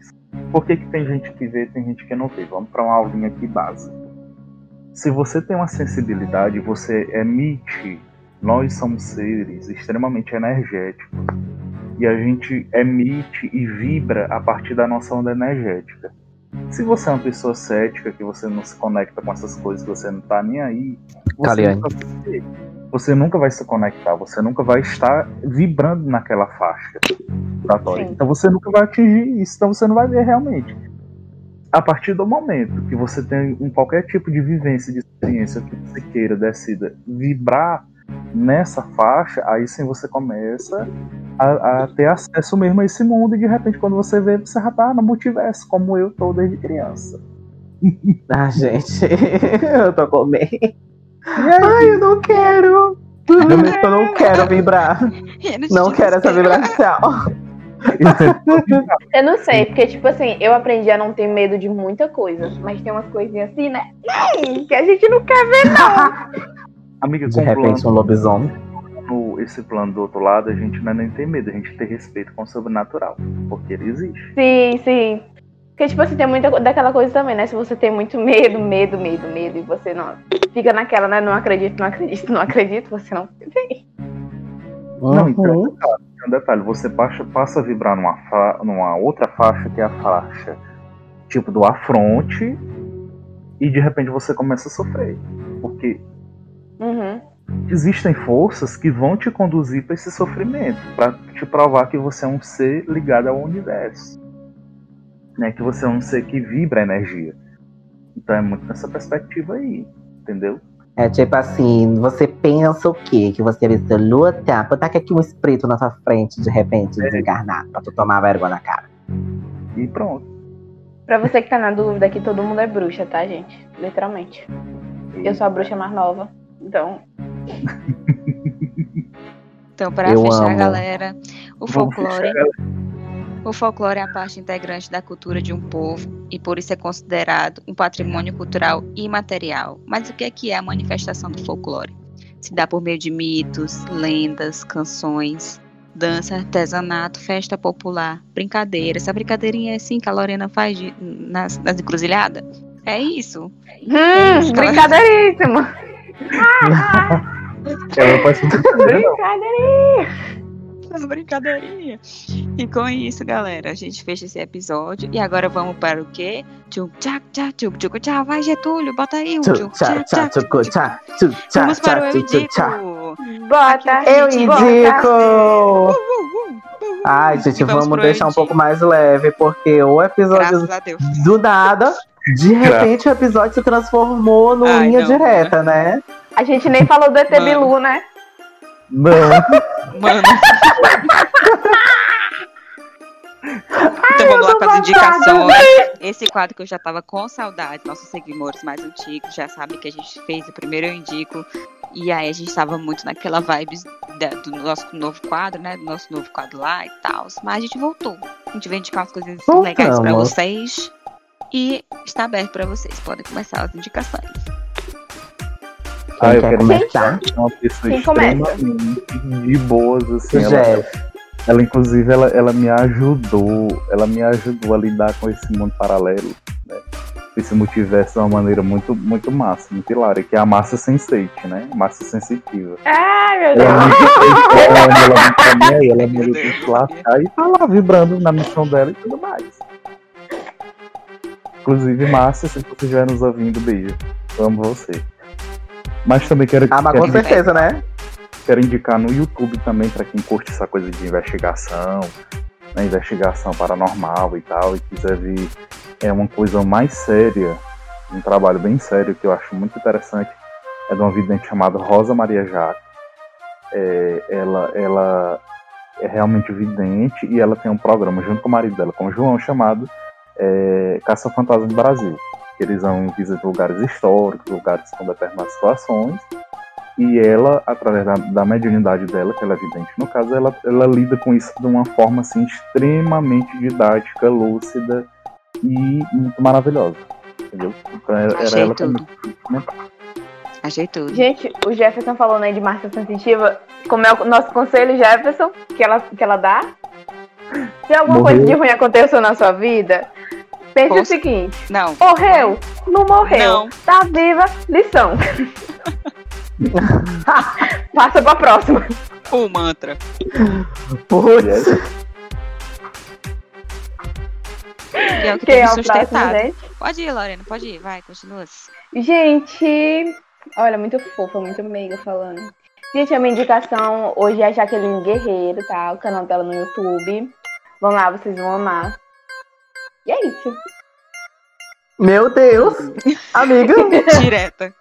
Por que, que tem gente que vê e tem gente que não vê? Vamos pra uma aulinha aqui básica. Se você tem uma sensibilidade, você emite. Nós somos seres extremamente energéticos. E a gente emite e vibra a partir da nossa onda energética. Se você é uma pessoa cética, que você não se conecta com essas coisas, que você não tá nem aí, você Caliane. nunca vai. Você nunca vai se conectar, você nunca vai estar vibrando naquela faixa vibratória. Então você nunca vai atingir isso, então você não vai ver realmente. A partir do momento que você tem um, qualquer tipo de vivência, de experiência que você queira, decida vibrar nessa faixa, aí sim você começa a, a ter acesso mesmo a esse mundo e de repente quando você vê, você já tá no multiverso, como eu tô desde criança. (laughs) Ah, gente. (laughs) eu tô com medo. Ai, eu não quero. Eu não quero vibrar. (laughs) Não quero essa vibração. (laughs) Eu não sei, porque, tipo assim, eu aprendi a não ter medo de muita coisa. Mas tem umas coisinhas assim, né? Que a gente não quer ver, não. (laughs) Amiga, De repente, um lobisomem. plano, esse plano do outro lado, a gente não é nem tem medo, a gente tem respeito com o sobrenatural, porque ele existe. Sim, sim. Porque, tipo assim, tem muita daquela coisa também, né? Se você tem muito medo, medo, medo, medo, e você não fica naquela, né? Não acredito, não acredito, não acredito, você não vê. Não, então, Uhum. Um detalhe, você passa, passa a vibrar numa, fa- numa outra faixa, que é a faixa tipo do afronte, e de repente você começa a sofrer. Porque Uhum. existem forças que vão te conduzir para esse sofrimento, para te provar que você é um ser ligado ao universo. Né? Que você é um ser que vibra energia. Então é muito nessa perspectiva aí, entendeu? É tipo assim, você pensa o quê? Que você é absoluta? Botar aqui um espírito na sua frente, de repente, desencarnar, pra tu tomar vergonha na cara. E pronto. Pra você que tá na dúvida, aqui todo mundo é bruxa, tá, gente? Literalmente. Eu sou a bruxa mais nova. Então, Então, para Eu fechar, amo. galera, o Vamos folclore, fechar, galera. O folclore é a parte integrante da cultura de um povo e por isso é considerado um patrimônio cultural imaterial. Mas o que é que é a manifestação do folclore? Se dá por meio de mitos, lendas, canções, dança, artesanato, festa popular, brincadeira. Essa brincadeirinha assim que a Lorena faz de- nas, nas encruzilhadas? É isso. hum, muito brincadeira, (laughs) não. Brincadeirinha. (laughs) Uma brincadeirinha. E com isso, galera, a gente fecha esse episódio. E agora vamos para o quê? Tchum, tchá, tchá, tchum, tchum, tchá. Vai, Getúlio, bota aí um Tchu, tchum, tchá, tchá, tchum. Vamos para o Eu. Indico. Bota. Eu indico! Ai, gente, vamos vamos deixar um pouco mais leve, porque o episódio do nada, de repente o episódio se transformou no Ai, linha não, direta, né? A gente nem falou do ET. Bilu, né? Não. Mano, Então vamos lá com as indicações. Esse quadro que eu já tava com saudade, nossos seguidores mais antigos já sabem que a gente fez o primeiro eu indico. E aí a gente tava muito naquela vibe da- do nosso novo quadro, né? Do nosso novo quadro lá e tal. Mas a gente voltou. A gente vai indicar umas coisas legais pra Voltamos. vocês. E está aberto pra vocês. Podem começar as indicações. Ah, eu quer quero começar? É uma pessoa Quem começa? extremamente de boas, assim. Ela, ela, inclusive, ela, ela me ajudou. Ela me ajudou a lidar com esse mundo paralelo, né? Esse multiverso de uma maneira muito, muito massa, muito hilária, que é a Massa Sense8, né? Massa Sensitiva. Ai, meu Ela Deus. me ela, ela, também, ela me ajudou a lascar e tá lá vibrando na missão dela e tudo mais. Inclusive, Márcia, se você estiver nos ouvindo, beijo. Eu amo você. Mas também quero, Ah, mas quero, com certeza, né? quero indicar no YouTube também pra quem curte essa coisa de investigação, né, investigação paranormal e tal, e quiser ver é uma coisa mais séria, um trabalho bem sério que eu acho muito interessante, é de uma vidente chamada Rosa Maria Jacques. É, ela, ela é realmente vidente e ela tem um programa junto com o marido dela, com o João, chamado é, Caça Fantasma do Brasil. Eles vão visitar lugares históricos, lugares com determinadas situações, e ela, através da, da mediunidade dela, que ela é vidente no caso, ela, ela lida com isso de uma forma assim, extremamente didática, lúcida e muito maravilhosa. Entendeu? Então era, era Achei ela que tudo. comentar. Achei tudo. Gente, o Jefferson falando aí de marca sensitiva. Como é o nosso conselho, Jefferson, que ela, que ela dá? Se alguma Morreu. coisa de ruim aconteceu na sua vida, pense o seguinte: Não. morreu, não morreu, Não. tá viva, lição. (laughs) Passa pra próxima. O mantra. Putz. E é o que tem é próximo, sustentado. Pode ir, Lorena, pode ir. Vai, continua. Gente, olha, muito fofa, muito meiga falando. Gente, a minha indicação hoje é a Jaqueline Guerreiro, tá? O canal dela no YouTube. Vão lá, vocês vão amar. E é isso. Meu Deus. Amiga, (laughs) Direta.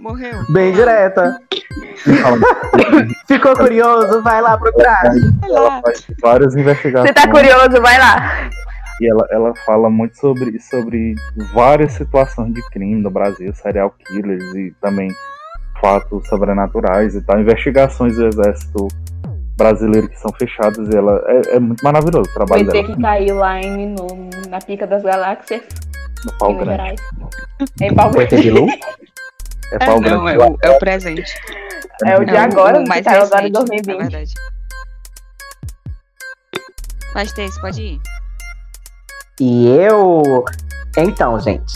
Morreu. bem direta. (laughs) Ficou curioso? Vai lá procurar. ela faz várias investigações Você tá curioso? Vai lá. e ela, ela fala muito sobre, sobre várias situações de crime no Brasil, serial killers e também fatos sobrenaturais e tal, investigações do exército brasileiro que são fechadas e ela é, é muito maravilhoso o trabalho ET dela que caiu lá em, no, na pica das galáxias, no pau grande. Em Pau Grande. de Lu? É É, pau (laughs) não, grande. é o, é o presente. É o de É agora, o mais em recente, na 2020. verdade. Mas tem, você pode ir. E eu. Então, gente.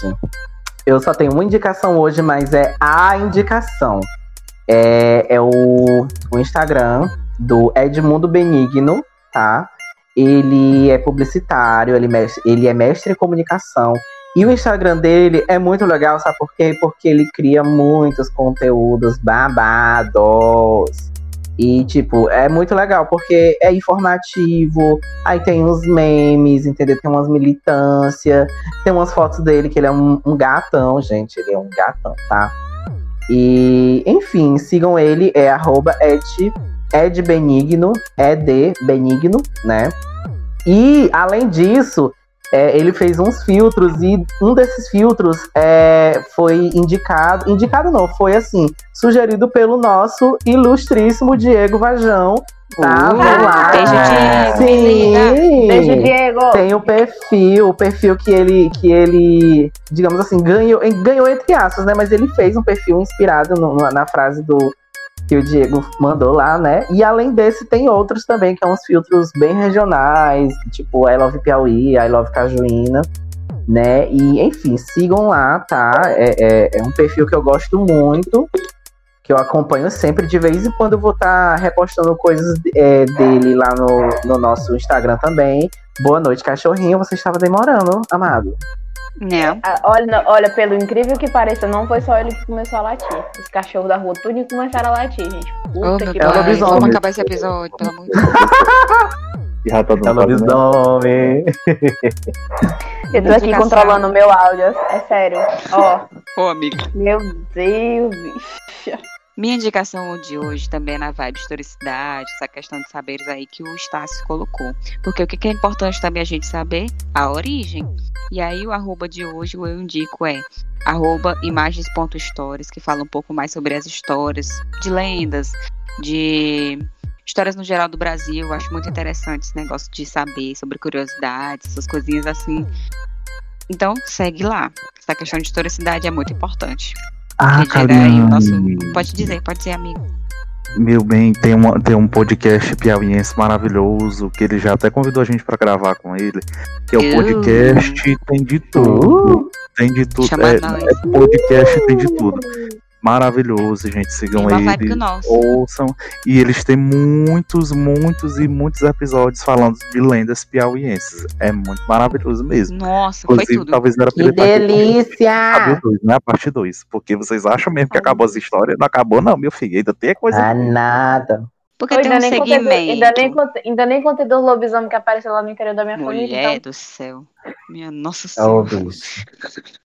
Eu só tenho uma indicação hoje, mas é a indicação. É, é o, o Instagram do Edmundo Benigno, tá? Ele é publicitário, ele, mes- ele é mestre em comunicação. E o Instagram dele é muito legal, sabe por quê? Porque ele cria muitos conteúdos babados. E, tipo, é muito legal, porque é informativo, Aí tem uns memes, entendeu? Tem umas militâncias, tem umas fotos dele que ele é um, um gatão, gente. Ele é um gatão, tá? E, enfim, sigam ele, é arroba Ed Benigno, Ed Benigno, né? E, além disso, é, ele fez uns filtros e um desses filtros é, foi indicado, indicado não, foi assim, sugerido pelo nosso ilustríssimo Diego Vajão, tá? Uh, lá. beijo, Diego, Sim. Beijo, Diego. Tem o perfil, o perfil que ele, que ele, digamos assim, ganhou, ganhou entre aspas, né? Mas ele fez um perfil inspirado no- na frase do que o Diego mandou lá, né? E além desse, tem outros também, que são uns filtros bem regionais, tipo I Love Piauí, I Love Cajuína, né? E, enfim, sigam lá, tá? É, é- é um perfil que eu gosto muito, que eu acompanho sempre. De vez em quando eu vou estar repostando coisas é, dele lá no, no nosso Instagram também. Boa noite, cachorrinho. Você estava demorando, amado. Não. Ah, Olha, olha, pelo incrível que pareça, não foi só ele que começou a latir. Os cachorros da rua tudo começaram a latir, gente. Oh, Puta meu que É pariu. vamos acabar esse episódio, pelo amor de Deus. E (laughs) já tá dando É o lobisomem. Eu tô aqui controlando o meu áudio, é sério. Ó, Ô, amigo. meu Deus, bicho. Minha indicação de hoje também é na vibe historicidade, essa questão de saberes aí que o Estácio colocou. Porque o que é importante também a gente saber? A origem. E aí o arroba de hoje eu indico é arroba imagens.stories, que fala um pouco mais sobre as histórias de lendas, de histórias no geral do Brasil. Eu acho muito interessante esse negócio de saber sobre curiosidades, essas coisinhas assim. Então, segue lá. Essa questão de historicidade é muito importante. Ah, o nosso... Pode dizer, pode ser amigo. Meu bem, tem, uma, tem um podcast piauiense maravilhoso que ele já até convidou a gente pra gravar com ele. Que é o podcast Tem de Tudo. Tem de tudo. É, é podcast Tem de Tudo. Maravilhoso, gente. Sigam Mesma vibe que o ele. nosso. Ouçam. E eles têm muitos, muitos e muitos episódios falando de lendas piauienses. É muito maravilhoso mesmo. Nossa, foi Inclusive, tudo. talvez era pra Que delícia! Dois, né? A parte 2. Porque vocês acham mesmo que acabou as histórias? Não acabou, não, meu filho. Ainda tem coisa. Ah, nada. Porque Eu tem ainda, um nem contei, do- segmento. ainda, nem contei, ainda nem contei dos lobisomens que apareceu lá no interior da minha família. Mulher Então, do céu. Minha nossa Oh, senhora. (laughs)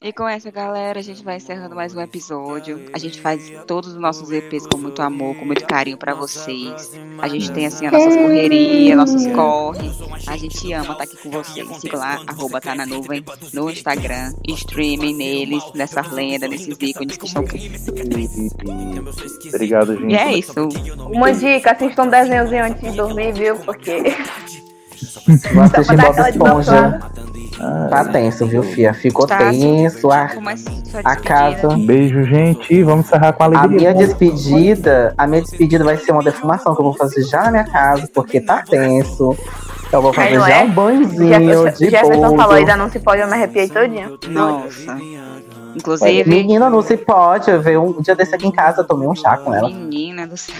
E com essa, galera, a gente vai encerrando mais um episódio. A gente faz todos os nossos EPs com muito amor, com muito carinho pra vocês. A gente tem, assim, as nossas correrias, nossos corre. A gente ama estar aqui com vocês. Siga lá, arroba tá na nuvem, no Instagram. Streamem neles, nessas lendas, nesses ícones que estão aqui. Obrigado, gente. E é isso. uma dica, assista um desenhozinho antes de dormir, viu? Porque Pra dar Bob Esponja. Tá tenso, viu, Fia? Ficou Tá, tenso. A, Começa sua a despedida. casa. Beijo, gente. Vamos encerrar com A alegria. minha despedida, a minha despedida vai ser uma defumação que eu vou fazer já na minha casa, porque tá tenso. Eu vou fazer Ai, já é? um banhozinho Jefferson, de Jefferson falou bolo. ainda não se pode, eu me arrepiei todinho. Nossa. Inclusive, Menina, não se pode. Eu veio um dia desse aqui em casa, eu tomei um chá com ela. Menina do céu.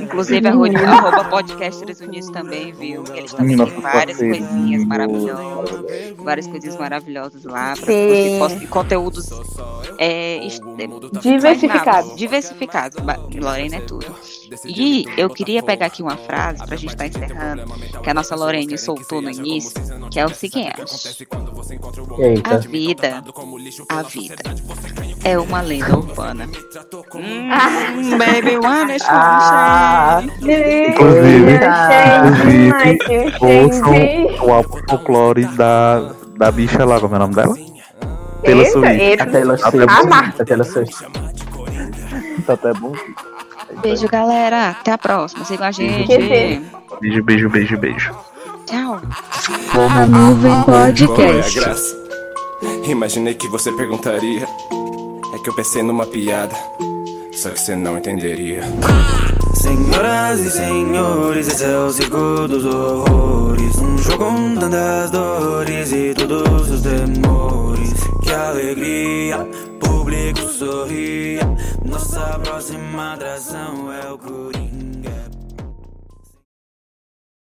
Inclusive, a Ruth, arroba podcasters unidos também, viu? Que eles Nossa, têm várias coisinhas maravilhosas. Várias coisinhas maravilhosas lá. Pra Sim. você conteúdos é, Diversificado. Diversificados. Ba- Lorena é tudo. E eu queria pegar aqui uma frase pra gente estar encerrando, que a nossa Lorene soltou no início, que é o seguinte. A Eita. vida, a vida, é uma lenda urbana. Hum, baby, wanna show Ah, Inclusive, Eita. ouçam o álbum folclore da, da bicha lá, como é o nome dela? Taylor Eita, Swift. eita. a Taylor Ah, Swift. Ah, Marta. A Taylor Swift. Tá até bom. Beijo, galera. Até a próxima. Sigam a gente. Que Beijo, beijo, beijo, beijo. Tchau. A Nuvem Qual é a Podcast. graça? Imaginei que você perguntaria. É que eu pensei numa piada. Só que você não entenderia. Senhoras e senhores, esse é o circo dos horrores. Um jogo com tantas dores e todos os temores. Que alegria, público sorria. Nossa próxima atração é o Coringa.